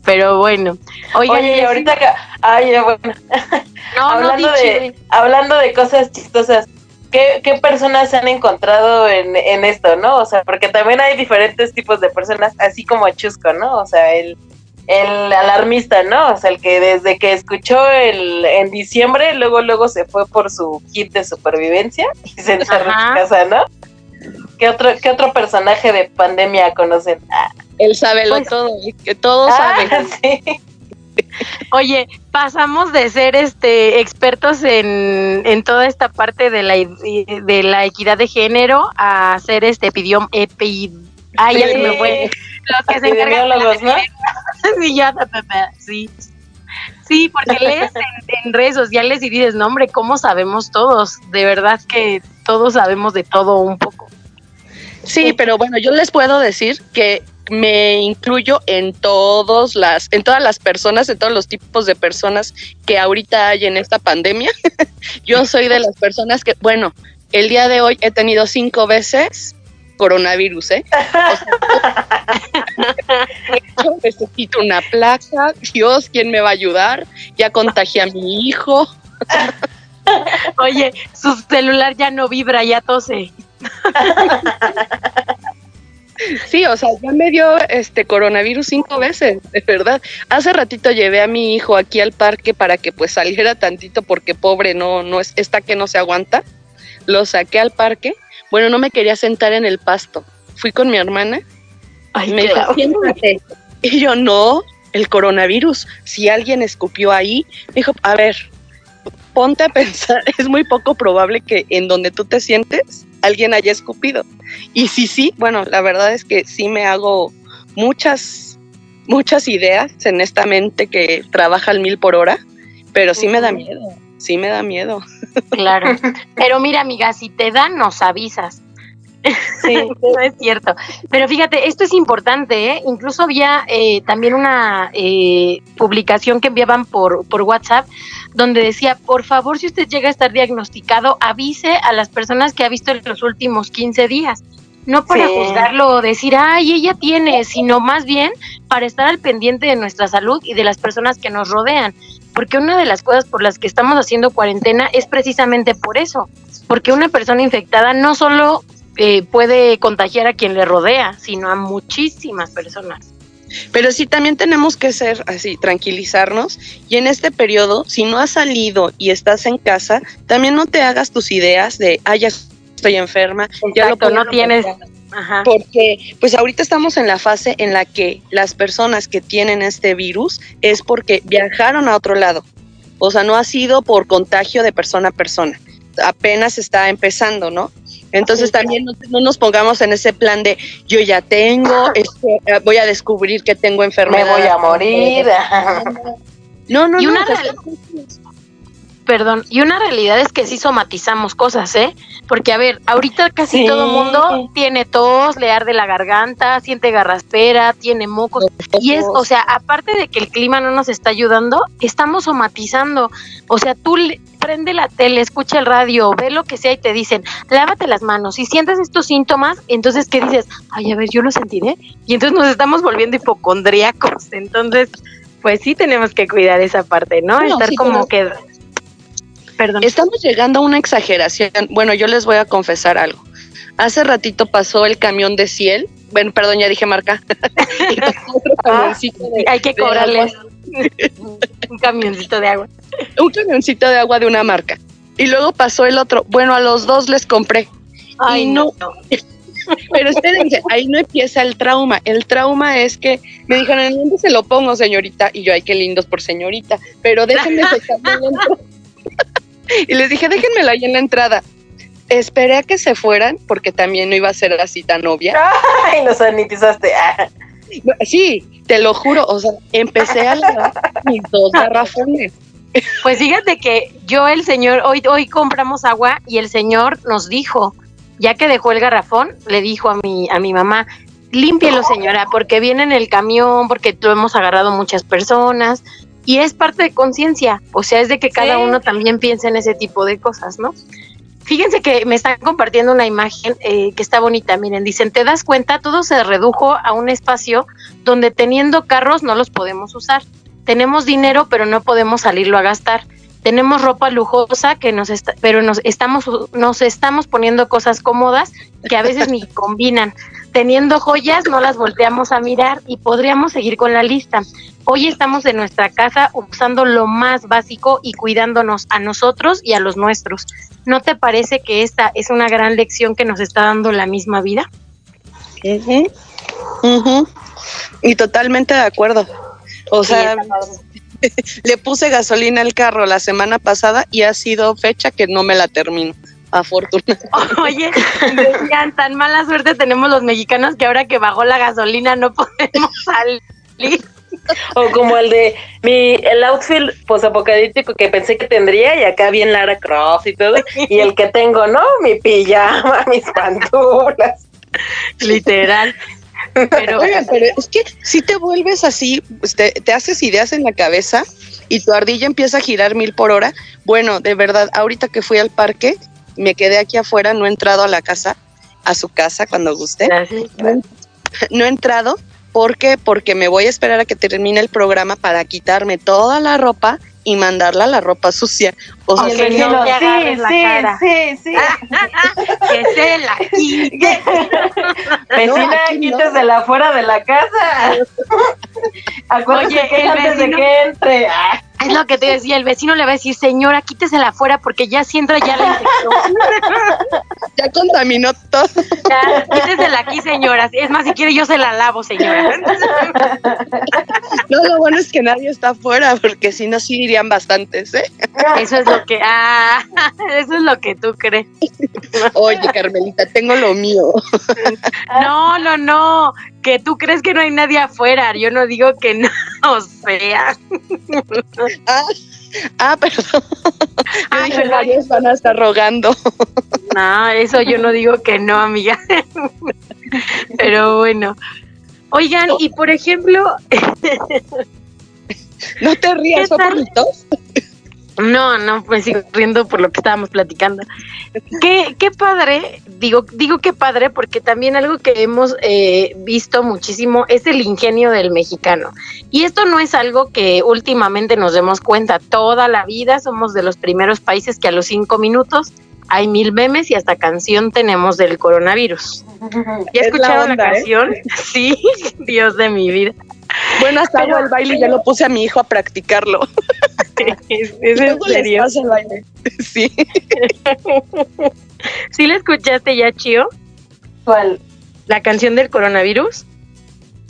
Pero bueno. Oigan, Oye, y ahorita que, ay, ya, bueno, no, no, hablando di de, hablando de cosas chistosas, ¿qué, qué personas se han encontrado en, en esto, no? O sea, porque también hay diferentes tipos de personas, así como Chusco, ¿no? O sea, el, el alarmista, ¿no? O sea, el que desde que escuchó el, en diciembre, luego, luego se fue por su kit de supervivencia y se encerró en casa, ¿no? ¿Qué otro, ¿Qué otro personaje de pandemia conocen? Ah, Él sabe lo Pues- todo, que todos ah, saben. sí. Oye, pasamos de ser este expertos en, en toda esta parte de la de la equidad de género a ser este epidiom epi ay, ya se me fue. Los que se encargan de ¿no? sí, ya, sí. Sí, porque lees en, en redes sociales y dices, no, hombre, ¿cómo sabemos todos? De verdad que todos sabemos de todo un poco. Sí, pero bueno, yo les puedo decir que me incluyo en todos las, en todas las personas, en todos los tipos de personas que ahorita hay en esta pandemia. yo soy de las personas que, bueno, el día de hoy he tenido cinco veces coronavirus, ¿eh? O sea, yo necesito una placa, Dios, ¿quién me va a ayudar? Ya contagié a mi hijo. Oye, su celular ya no vibra, ya tose. Sí, o sea, ya me dio este coronavirus cinco veces, de verdad. Hace ratito llevé a mi hijo aquí al parque para que pues saliera tantito porque pobre no no es está que no se aguanta. Lo saqué al parque. Bueno, no me quería sentar en el pasto. Fui con mi hermana Ay, y me. Y yo, "No, el coronavirus, si alguien escupió ahí." Me dijo, "A ver, ponte a pensar, es muy poco probable que en donde tú te sientes alguien haya escupido. Y sí, sí, bueno, la verdad es que sí me hago muchas, muchas ideas en esta mente que trabaja al mil por hora, pero sí me da miedo, sí me da miedo. Claro. Pero mira, amiga, si te dan, nos avisas. Sí. no es cierto. Pero fíjate, esto es importante, ¿eh? Incluso había eh, también una eh, publicación que enviaban por, por WhatsApp donde decía, por favor, si usted llega a estar diagnosticado, avise a las personas que ha visto en los últimos 15 días. no para juzgarlo o decir, ay, ella tiene, sino más bien para estar al pendiente de nuestra salud y de las personas que nos rodean. Porque una de las cosas por las que estamos haciendo cuarentena es precisamente por eso, porque una persona infectada no solo eh, puede contagiar a quien le rodea, sino a muchísimas personas. Pero sí, también tenemos que ser así, tranquilizarnos. Y en este periodo, si no has salido y estás en casa, también no te hagas tus ideas de, ah, ya estoy enferma, ya lo no tienes. Ajá. Porque, pues ahorita estamos en la fase en la que las personas que tienen este virus es porque viajaron a otro lado. O sea, no ha sido por contagio de persona a persona. Apenas está empezando, ¿no? Entonces también no, nos pongamos en ese plan de yo ya tengo, este, voy a descubrir que tengo enfermedad. Me voy a morir. No, no, y no. Una Perdón, y una realidad es que sí somatizamos cosas, ¿eh? Porque, a ver, ahorita casi todo mundo tiene tos, le arde la garganta, siente garraspera, tiene mocos. Y es, o sea, aparte de que el clima no nos está ayudando, estamos somatizando. O sea, tú prende la tele, escucha el radio, ve lo que sea y te dicen, lávate las manos. Si sientes estos síntomas, entonces, ¿qué dices? Ay, a ver, yo lo sentiré. Y entonces nos estamos volviendo hipocondríacos. Entonces, pues sí tenemos que cuidar esa parte, ¿no? Estar como que... Perdón. Estamos llegando a una exageración. Bueno, yo les voy a confesar algo. Hace ratito pasó el camión de Ciel. Bueno, perdón, ya dije marca. Ah, hay que cobrarles un camioncito de agua. Un camioncito de agua de una marca. Y luego pasó el otro. Bueno, a los dos les compré. Ay, no. Pero espérense, ahí no empieza el trauma. El trauma es que me dijeron, ¿en dónde se lo pongo, señorita? Y yo, ay, qué lindos por señorita. Pero déjenme Y les dije, déjenmela ahí en la entrada. Esperé a que se fueran, porque también no iba a ser así tan obvia. Ay, los sanitizaste. Sí, te lo juro, o sea, empecé a lavar mis dos garrafones. Pues fíjate que yo el señor, hoy, hoy compramos agua y el señor nos dijo, ya que dejó el garrafón, le dijo a mi, a mi mamá, límpielo señora, porque viene en el camión, porque lo hemos agarrado muchas personas, y es parte de conciencia, o sea, es de que cada uno también piense en ese tipo de cosas, ¿no? Fíjense que me están compartiendo una imagen eh, que está bonita. Miren, dicen, ¿te das cuenta? Todo se redujo a un espacio donde teniendo carros no los podemos usar. Tenemos dinero, pero no podemos salirlo a gastar. Tenemos ropa lujosa que nos está, pero nos estamos nos estamos poniendo cosas cómodas que a veces ni combinan. Teniendo joyas no las volteamos a mirar y podríamos seguir con la lista. Hoy estamos en nuestra casa usando lo más básico y cuidándonos a nosotros y a los nuestros. ¿No te parece que esta es una gran lección que nos está dando la misma vida? Y totalmente de acuerdo. O sea, le puse gasolina al carro la semana pasada y ha sido fecha que no me la termino. Afortunadamente. Oye, decían, tan mala suerte tenemos los mexicanos que ahora que bajó la gasolina no podemos salir. O como el de mi el outfit posapocalíptico que pensé que tendría y acá bien Lara Croft y todo y el que tengo, ¿no? Mi pijama, mis pantuflas. Literal. Pero, pero es que si te vuelves así, pues, te, te, haces ideas en la cabeza y tu ardilla empieza a girar mil por hora. Bueno, de verdad, ahorita que fui al parque, me quedé aquí afuera, no he entrado a la casa, a su casa cuando guste. no he entrado ¿Por qué? Porque me voy a esperar a que termine el programa para quitarme toda la ropa y mandarla a la ropa sucia. O sea, que no te sí, la sí, cara. sí, sí, que se la quite. Vecina, no, quítesela no. fuera de la casa. Oye, que antes de que entre. Es lo que te decía, el vecino le va a decir, señora, quítesela afuera porque ya si entra ya la infección. ya contaminó todo. Ya, quítesela aquí, señora. Es más, si quiere yo se la lavo, señora. no, lo bueno es que nadie está afuera porque si no, sí irían bastantes, ¿eh? Eso es lo que, ah, eso es lo que tú crees. Oye, Carmelita, tengo lo mío. no, no, no, que tú crees que no hay nadie afuera. Yo no digo que no, o sea. Ah, ah perdón. Ah, dije, varios van a estar rogando. No, eso yo no digo que no, amiga. Pero bueno. Oigan, y por ejemplo. no te rías, ¿son No, no, pues sigo riendo por lo que estábamos platicando. Qué, qué padre, digo, digo qué padre, porque también algo que hemos eh, visto muchísimo es el ingenio del mexicano. Y esto no es algo que últimamente nos demos cuenta. Toda la vida somos de los primeros países que a los cinco minutos hay mil memes y hasta canción tenemos del coronavirus. ¿Ya Es la escucharon la, onda, ¿eh? canción? Sí, Dios de mi vida. Bueno, hasta Pero- hago el baile y ya lo puse a mi hijo a practicarlo. ¿Es, es en les serio? paso el baile. Sí. ¿Sí la escuchaste ya, Chio? ¿Cuál? La canción del coronavirus.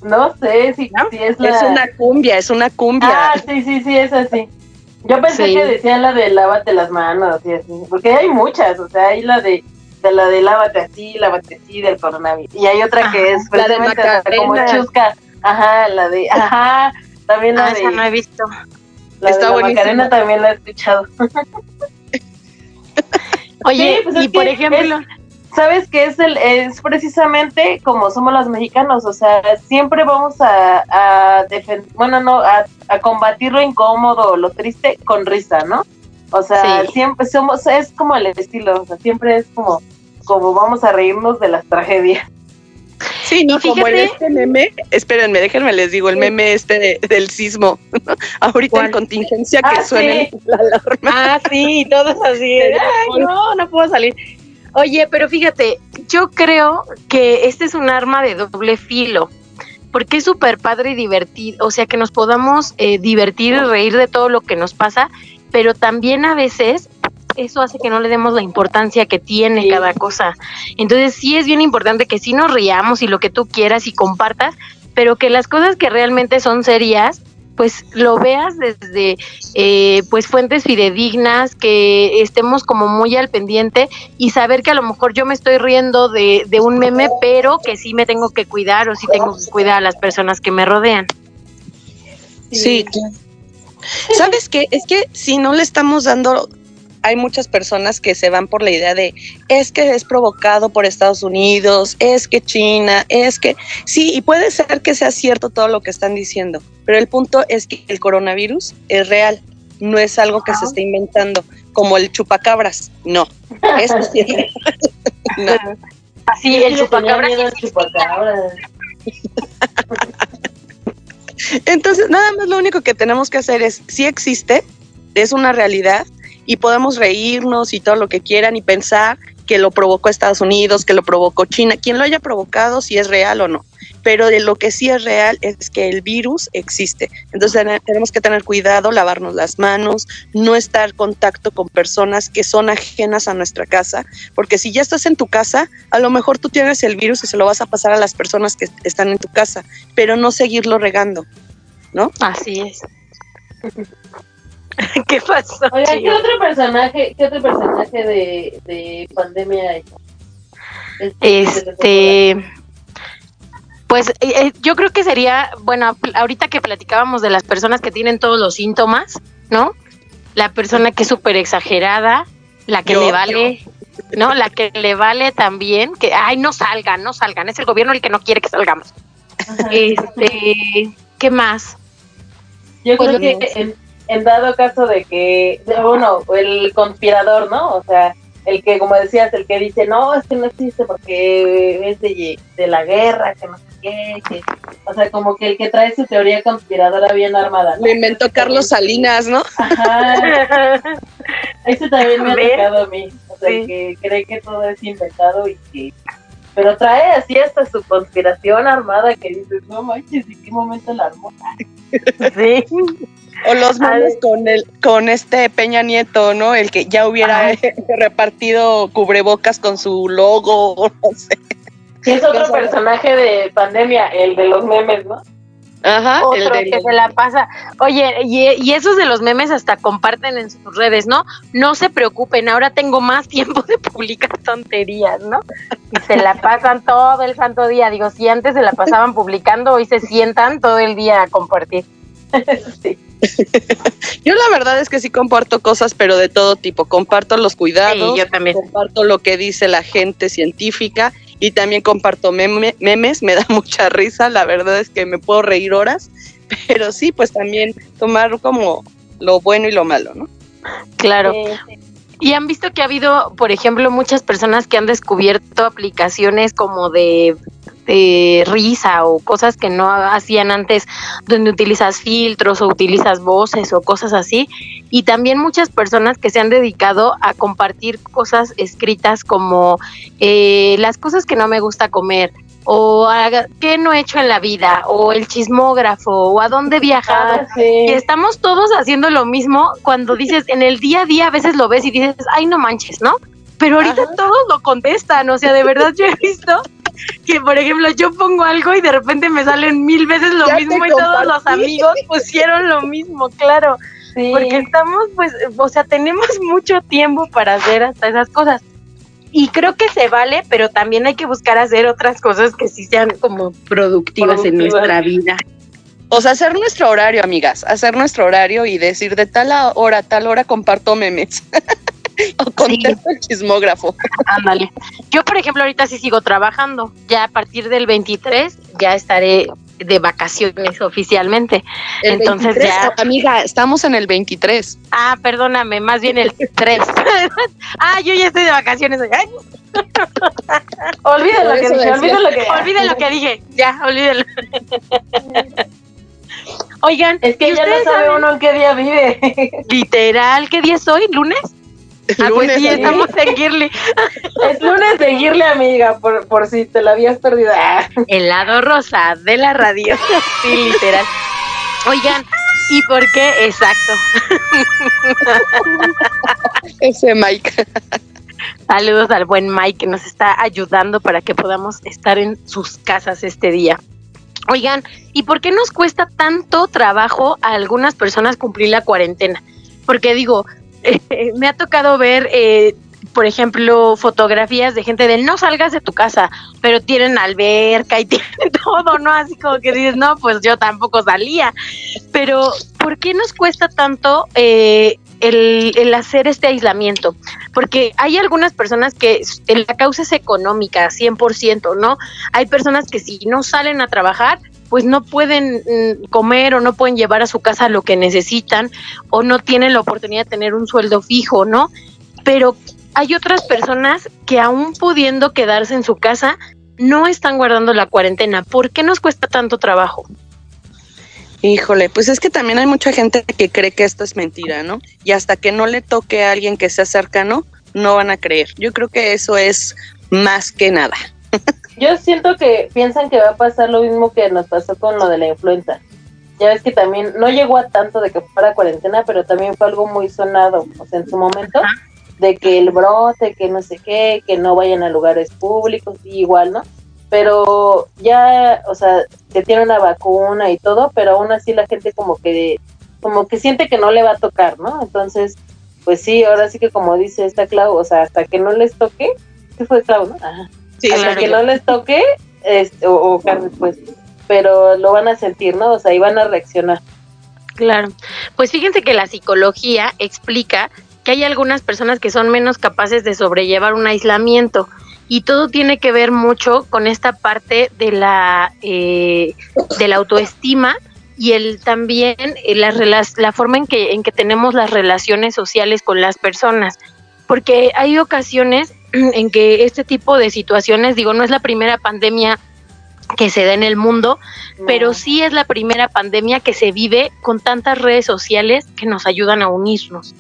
No sé si, ¿No? si es la... Es una cumbia, es una cumbia. Ah, sí, sí, sí, es así. Yo pensé Sí. que decía la de lávate las manos y así, porque hay muchas, o sea, hay la de, de la de lávate así, lávate así del coronavirus. Y hay otra que es la de hasta como Macarena. chusca. Ajá, la de, ajá, también la Ah, de, esa no he visto. La de Está la buenísima. Macarena también la he escuchado. Oye, Sí, pues es y por que ejemplo, ¿Sabes qué es el es precisamente como somos los mexicanos? O sea, siempre vamos a, a defender, bueno, no, a, a combatir lo incómodo, lo triste con risa, ¿no? O sea, Sí. siempre somos, es como el estilo, o sea, siempre es como, como vamos a reírnos de las tragedias. Sí, no, como fíjate- este meme, espérenme, déjenme les digo, el meme este de- del sismo. Ahorita ¿Cuál? en contingencia que Ah, suene sí. la alarma. ah, sí, todos así. Ay, no, no puedo salir. Oye, pero fíjate, yo creo que este es un arma de doble filo, porque es súper padre y divertido, o sea, que nos podamos eh, divertir y reír de todo lo que nos pasa, pero también a veces eso hace que no le demos la importancia que tiene Sí. cada cosa. Entonces sí es bien importante que sí nos riamos y lo que tú quieras y compartas, pero que las cosas que realmente son serias, pues lo veas desde eh, pues fuentes fidedignas, que estemos como muy al pendiente y saber que a lo mejor yo me estoy riendo de, de un meme, pero que sí me tengo que cuidar o sí tengo que cuidar a las personas que me rodean. Sí, claro. ¿Sabes qué? Es que si no le estamos dando, hay muchas personas que se van por la idea de, es que es provocado por Estados Unidos, es que China, es que, sí, y puede ser que sea cierto todo lo que están diciendo, pero el punto es que el coronavirus es real, no es algo que se está inventando, como el chupacabras, no, eso sí es real. No. Así, el chupacabras. Entonces, nada más lo único que tenemos que hacer es, si existe, es una realidad y podemos reírnos y todo lo que quieran y pensar que lo provocó Estados Unidos, que lo provocó China, quien lo haya provocado, si es real o no. Pero de lo que sí es real es que el virus existe. Entonces ten- tenemos que tener cuidado, lavarnos las manos, no estar en contacto con personas que son ajenas a nuestra casa, porque si ya estás en tu casa, a lo mejor tú tienes el virus y se lo vas a pasar a las personas que están en tu casa, pero no seguirlo regando. Así es. ¿Qué pasó? Oigan, ¿qué otro personaje, qué otro personaje de, de pandemia hay? Este, pues eh, eh, yo creo que sería, bueno, ahorita que platicábamos de las personas que tienen todos los síntomas, ¿no? La persona que es súper exagerada, la que Yo, le vale, ¿no? La que le vale también, que, ay, no salgan, no salgan, es el gobierno el que no quiere que salgamos. Este, ¿qué más? Yo Pues creo que en dado caso de que, bueno, el conspirador, ¿no? O sea, el que, como decías, el que dice, no, es que no existe porque es de, de la guerra, que no sé qué, que, o sea, como que el que trae su teoría conspiradora bien armada. ¿no? Lo inventó Carlos Salinas, ¿no? Ajá, eso también me ha tocado a mí, o sea, Sí. que cree que todo es inventado y que... Pero trae así hasta su conspiración armada que dices, no manches, ¿en qué momento la armó? Sí. O los memes con el, con este Peña Nieto, ¿no? El que ya hubiera repartido cubrebocas con su logo, no sé. Sí, es otro personaje de pandemia, el de los memes, ¿no? Ajá, el Otro de que se la pasa. Oye, y, y esos de los memes hasta comparten en sus redes, ¿no? No se preocupen, ahora tengo más tiempo de publicar tonterías, ¿no? Y se la pasan todo el santo día. Digo, si antes se la pasaban publicando, hoy se sientan todo el día a compartir. Sí. Yo la verdad es que sí comparto cosas, pero de todo tipo. Comparto los cuidados, Sí, yo también. comparto lo que dice la gente científica y también comparto meme- memes. Me da mucha risa, la verdad es que me puedo reír horas, pero sí, pues también tomar como lo bueno y lo malo, ¿no? Claro. Y han visto que ha habido, por ejemplo, muchas personas que han descubierto aplicaciones como de, risa o cosas que no hacían antes, donde utilizas filtros o utilizas voces o cosas así. Y también muchas personas que se han dedicado a compartir cosas escritas como eh, las cosas que no me gusta comer, o qué no he hecho en la vida, o el chismógrafo, o a dónde viajar. Ah, y estamos todos haciendo lo mismo cuando dices, en el día a día a veces lo ves y dices, ay, no manches, ¿no? Pero ahorita todos lo contestan, o sea, de verdad yo he visto que, por ejemplo, yo pongo algo y de repente me salen mil veces lo mismo y todos los amigos pusieron lo mismo, claro. Porque estamos, pues, o sea, tenemos mucho tiempo para hacer hasta esas cosas y creo que se vale, pero también hay que buscar hacer otras cosas que sí sean como productivas, en nuestra vida. O sea, hacer nuestro horario, amigas, hacer nuestro horario y decir de tal hora a tal hora comparto memes. o contesto el chismógrafo. Ándale. Yo, por ejemplo, ahorita sí sigo trabajando. Ya a partir del 23 ya estaré de vacaciones oficialmente. Entonces ya. Amiga, estamos en el 23. Ah, perdóname, más bien el 3. ah, yo ya estoy de vacaciones. olvídalo lo que dije, olvídalo lo que Olvídalo lo que dije, ya, olvídalo. Oigan, es que ya no sabe uno en qué día vive. Literal, ¿qué día es hoy? ¿Lunes? Ah, pues sí, estamos en Girly. Es lunes de Girly, amiga, por, por si te la habías perdido. El lado rosa de la radio. Sí, literal. Oigan, ¿y por qué? Exacto. Ese Mike. Saludos al buen Mike que nos está ayudando para que podamos estar en sus casas este día. Oigan, ¿y por qué nos cuesta tanto trabajo a algunas personas cumplir la cuarentena? Porque digo, me ha tocado ver, eh, por ejemplo, fotografías de gente de no salgas de tu casa, pero tienen alberca y tienen todo, ¿no? Así como que dices, no, pues yo tampoco salía. Pero, ¿por qué nos cuesta tanto eh, el, el, hacer este aislamiento? Porque hay algunas personas que la causa es económica, 100%, ¿no? Hay personas que si no salen a trabajar, pues no pueden mm, comer o no pueden llevar a su casa lo que necesitan o no tienen la oportunidad de tener un sueldo fijo, ¿no? Pero hay otras personas que aún pudiendo quedarse en su casa, no están guardando la cuarentena. ¿Por qué nos cuesta tanto trabajo? Híjole, pues es que también hay mucha gente que cree que esto es mentira, ¿no? Y hasta que no le toque a alguien que sea cercano, no van a creer. Yo creo que eso es más que nada. Yo siento que piensan que va a pasar lo mismo que nos pasó con lo de la influenza. Ya ves que también no llegó a tanto de que fuera cuarentena, pero también fue algo muy sonado, o sea, en su momento, de que el brote, que no sé qué, que no vayan a lugares públicos, igual, ¿no? Pero ya, o sea, se tiene una vacuna y todo, pero aún así la gente como que, como que siente que no le va a tocar, ¿no? Entonces, pues sí, ahora sí que como dice esta Clau, o sea, hasta que no les toque, ¿qué fue Clau, no? Ajá hasta que no les toque, este, o, o pues, pero lo van a sentir, ¿no? O sea, y van a reaccionar. Claro. Pues fíjense que la psicología explica que hay algunas personas que son menos capaces de sobrellevar un aislamiento y todo tiene que ver mucho con esta parte de la eh, de la autoestima y el también eh, la, la forma en que en que tenemos las relaciones sociales con las personas porque hay ocasiones en que este tipo de situaciones, digo, no es la primera pandemia que se da en el mundo, pero sí es la primera pandemia que se vive con tantas redes sociales que nos ayudan a unirnos.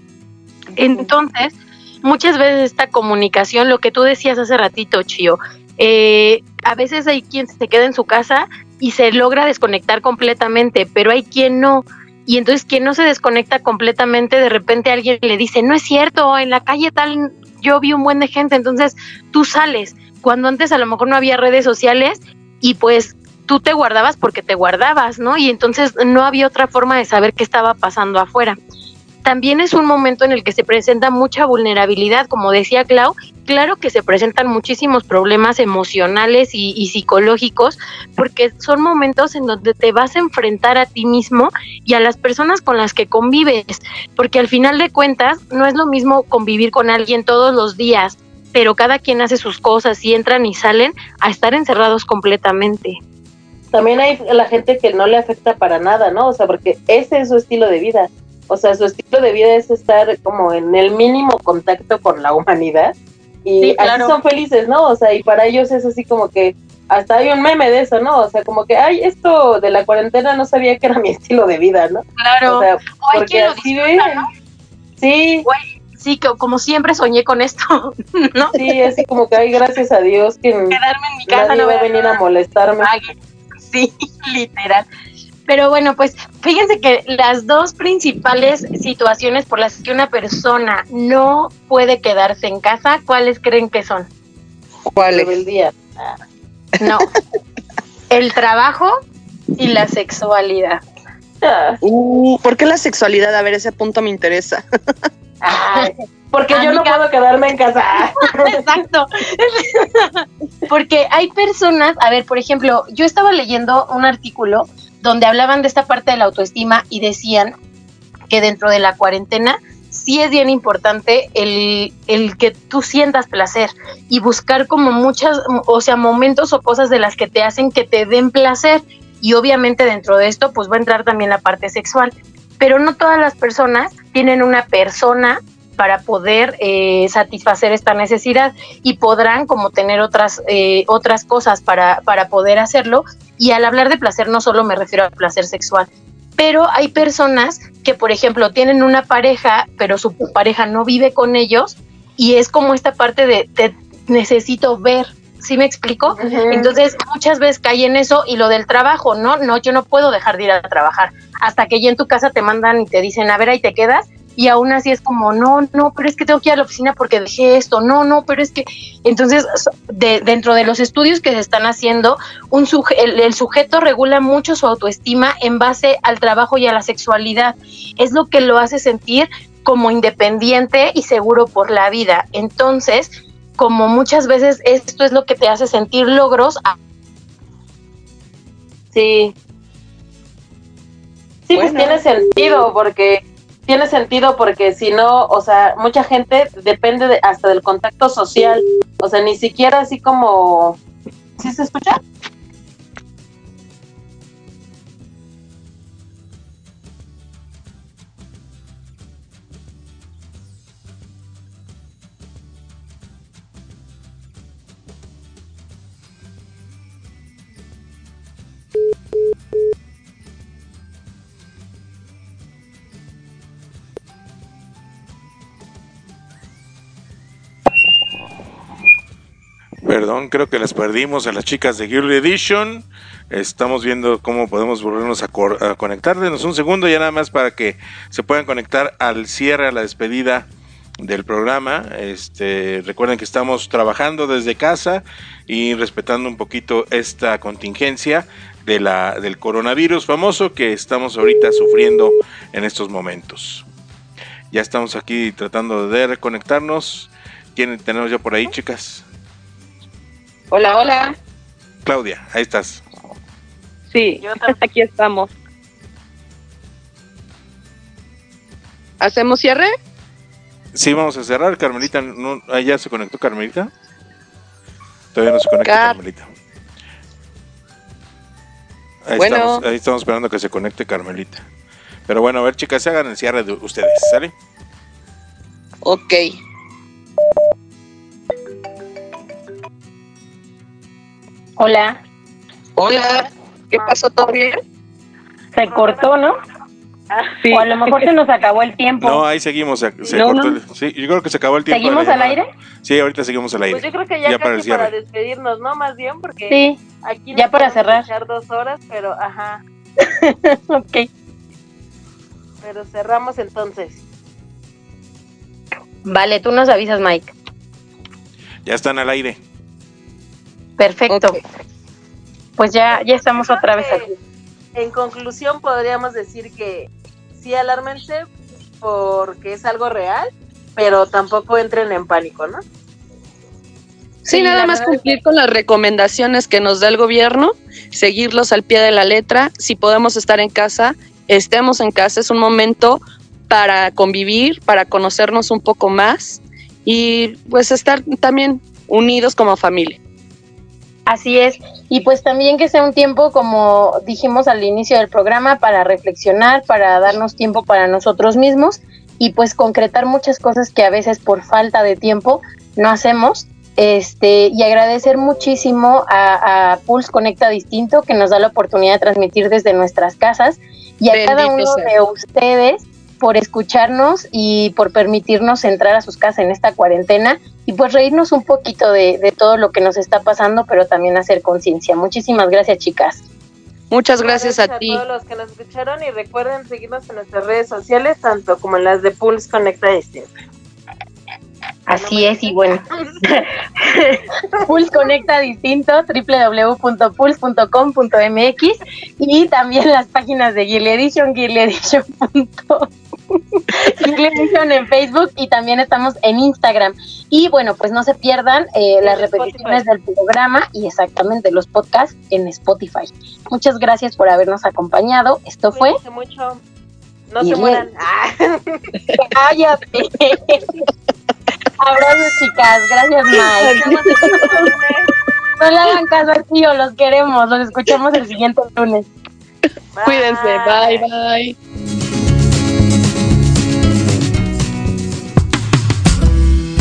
Entonces, muchas veces esta comunicación, lo que tú decías hace ratito, Chio, eh, a veces hay quien se queda en su casa y se logra desconectar completamente, pero hay quien no. Y entonces quien no se desconecta completamente, de repente alguien le dice, no es cierto, en la calle tal yo vi un buen de gente, entonces tú sales, cuando antes a lo mejor no había redes sociales y pues tú te guardabas porque te guardabas, ¿no? Y entonces no había otra forma de saber qué estaba pasando afuera. También es un momento en el que se presenta mucha vulnerabilidad, como decía Clau, claro que se presentan muchísimos problemas emocionales y, psicológicos, porque son momentos en donde te vas a enfrentar a ti mismo y a las personas con las que convives, porque al final de cuentas no es lo mismo convivir con alguien todos los días, pero cada quien hace sus cosas y entran y salen a estar encerrados completamente. También hay la gente que no le afecta para nada, ¿no? O sea, porque ese es su estilo de vida o sea, su estilo de vida es estar como en el mínimo contacto con la humanidad y Sí, claro. así son felices, ¿no? O sea, y para ellos es así como que hasta hay un meme de eso, ¿no? O sea, como que, ay, esto de la cuarentena no sabía que era mi estilo de vida, ¿no? Claro. O sea, O hay porque así disfruta. ¿no? Sí, Güey, sí, que como siempre soñé con esto, ¿no? sí, así como que, ay, gracias a Dios que Quedarme en mi casa, nadie no va a venir a molestarme. Sí, literal. Pero bueno, pues fíjense que las dos principales situaciones por las que una persona no puede quedarse en casa, ¿cuáles creen que son? ¿Cuál es? Rebeldía. No. El trabajo y la sexualidad. Ah, Uh, ¿Por qué la sexualidad? A ver, ese punto me interesa. ay, porque yo no puedo quedarme en casa. Exacto. Porque hay personas, a ver, por ejemplo, yo estaba leyendo un artículo donde hablaban de esta parte de la autoestima y decían que dentro de la cuarentena sí es bien importante el, el que tú sientas placer y buscar como muchas, o sea, momentos o cosas de las que te hacen que te den placer. Y obviamente dentro de esto, pues va a entrar también la parte sexual. Pero no todas las personas tienen una persona para poder eh, satisfacer esta necesidad y podrán como tener otras eh, otras cosas para, para poder hacerlo y al hablar de placer no solo me refiero al placer sexual pero hay personas que por ejemplo tienen una pareja pero su pareja no vive con ellos y es como esta parte de te necesito ver ¿sí me explico? Entonces, muchas veces cae en eso y lo del trabajo, ¿no? No, yo no puedo dejar de ir a trabajar. Hasta que ya en tu casa te mandan y te dicen, a ver, ahí te quedas. Y aún así es como, no, no, pero es que tengo que ir a la oficina porque dejé esto. No, no, pero es que. Entonces, de, dentro de los estudios que se están haciendo, un suje el, el sujeto regula mucho su autoestima en base al trabajo y a la sexualidad. Es lo que lo hace sentir como independiente y seguro por la vida. Entonces, como muchas veces esto es lo que te hace sentir logros. Sí. Sí, pues tiene sentido, porque tiene sentido porque si no, o sea, mucha gente depende de, hasta del contacto social, o sea, ni siquiera así como, ¿sí se escucha? Perdón, creo que las perdimos a las chicas de Girl Edition. Estamos viendo cómo podemos volvernos a, a conectar. Denos un segundo ya nada más para que se puedan conectar al cierre, a la despedida del programa. Este, recuerden que estamos trabajando desde casa y respetando un poquito esta contingencia de la, del coronavirus famoso que estamos ahorita sufriendo en estos momentos. Ya estamos aquí tratando de reconectarnos. ¿Quién tenemos ya por ahí, chicas? Hola, hola. Claudia, ahí estás. Sí, Yo también. aquí estamos. ¿Hacemos cierre? Sí, vamos a cerrar. Carmelita, no, ¿ya se conectó Carmelita? Todavía no se conecta Car- Carmelita. Ahí, Bueno. estamos, ahí estamos esperando que se conecte Carmelita. Pero bueno, a ver, chicas, se hagan el cierre de ustedes, ¿sale? Ok. Hola, Hola. ¿Qué pasó? ¿Todo bien? se cortó, ¿no? Sí. O a lo mejor se nos acabó el tiempo. No, ahí seguimos. Se, se No, cortó no. sí, yo creo que se acabó el tiempo. ¿Seguimos al aire? Sí, ahorita seguimos al aire. Pues yo creo que ya, Ya para el casi para, despedirnos, ¿no? Más bien, porque Sí, aquí ya para cerrar. echar dos horas, pero ajá, ok. pero cerramos entonces. Vale, tú nos avisas, Mike. Ya están al aire. Perfecto. Pues ya, ya estamos Creo otra vez aquí. En conclusión, podríamos decir que sí alármense porque es algo real, pero tampoco entren en pánico, ¿no? Sí, Sí, nada más cumplir con las recomendaciones que nos da el gobierno, seguirlos al pie de la letra. Si podemos estar en casa, estemos en casa. Es un momento para convivir, para conocernos un poco más y pues estar también unidos como familia. Así es. y pues también que sea un tiempo, como dijimos al inicio del programa, para reflexionar, para darnos tiempo para nosotros mismos y pues concretar muchas cosas que a veces por falta de tiempo no hacemos. Este, y agradecer muchísimo a, Pulse Conecta Distinto que nos da la oportunidad de transmitir desde nuestras casas y a cada uno de ustedes por escucharnos y por permitirnos entrar a sus casas en esta cuarentena y pues reírnos un poquito de, de todo lo que nos está pasando, pero también hacer conciencia. Muchísimas gracias, chicas. Muchas gracias, a, ti. A todos los que nos escucharon y recuerden seguirnos en nuestras redes sociales, tanto como en las de Pulse Conecta Distinto. Así es, y bueno. Pulse Conecta Distinto, www.pulse.com.mx y también las páginas de Gearly Edition, Edition. en Facebook y también estamos en Instagram. Y bueno, pues no se pierdan eh, las repeticiones del programa y exactamente los podcasts en Spotify. Muchas gracias por habernos acompañado. Esto fue. mucho. No se mueran. Cállate. Abrazos, chicas. Gracias, Mike. No le hagan caso al tío, los queremos. Los escuchamos el siguiente lunes. Cuídense. Bye, bye.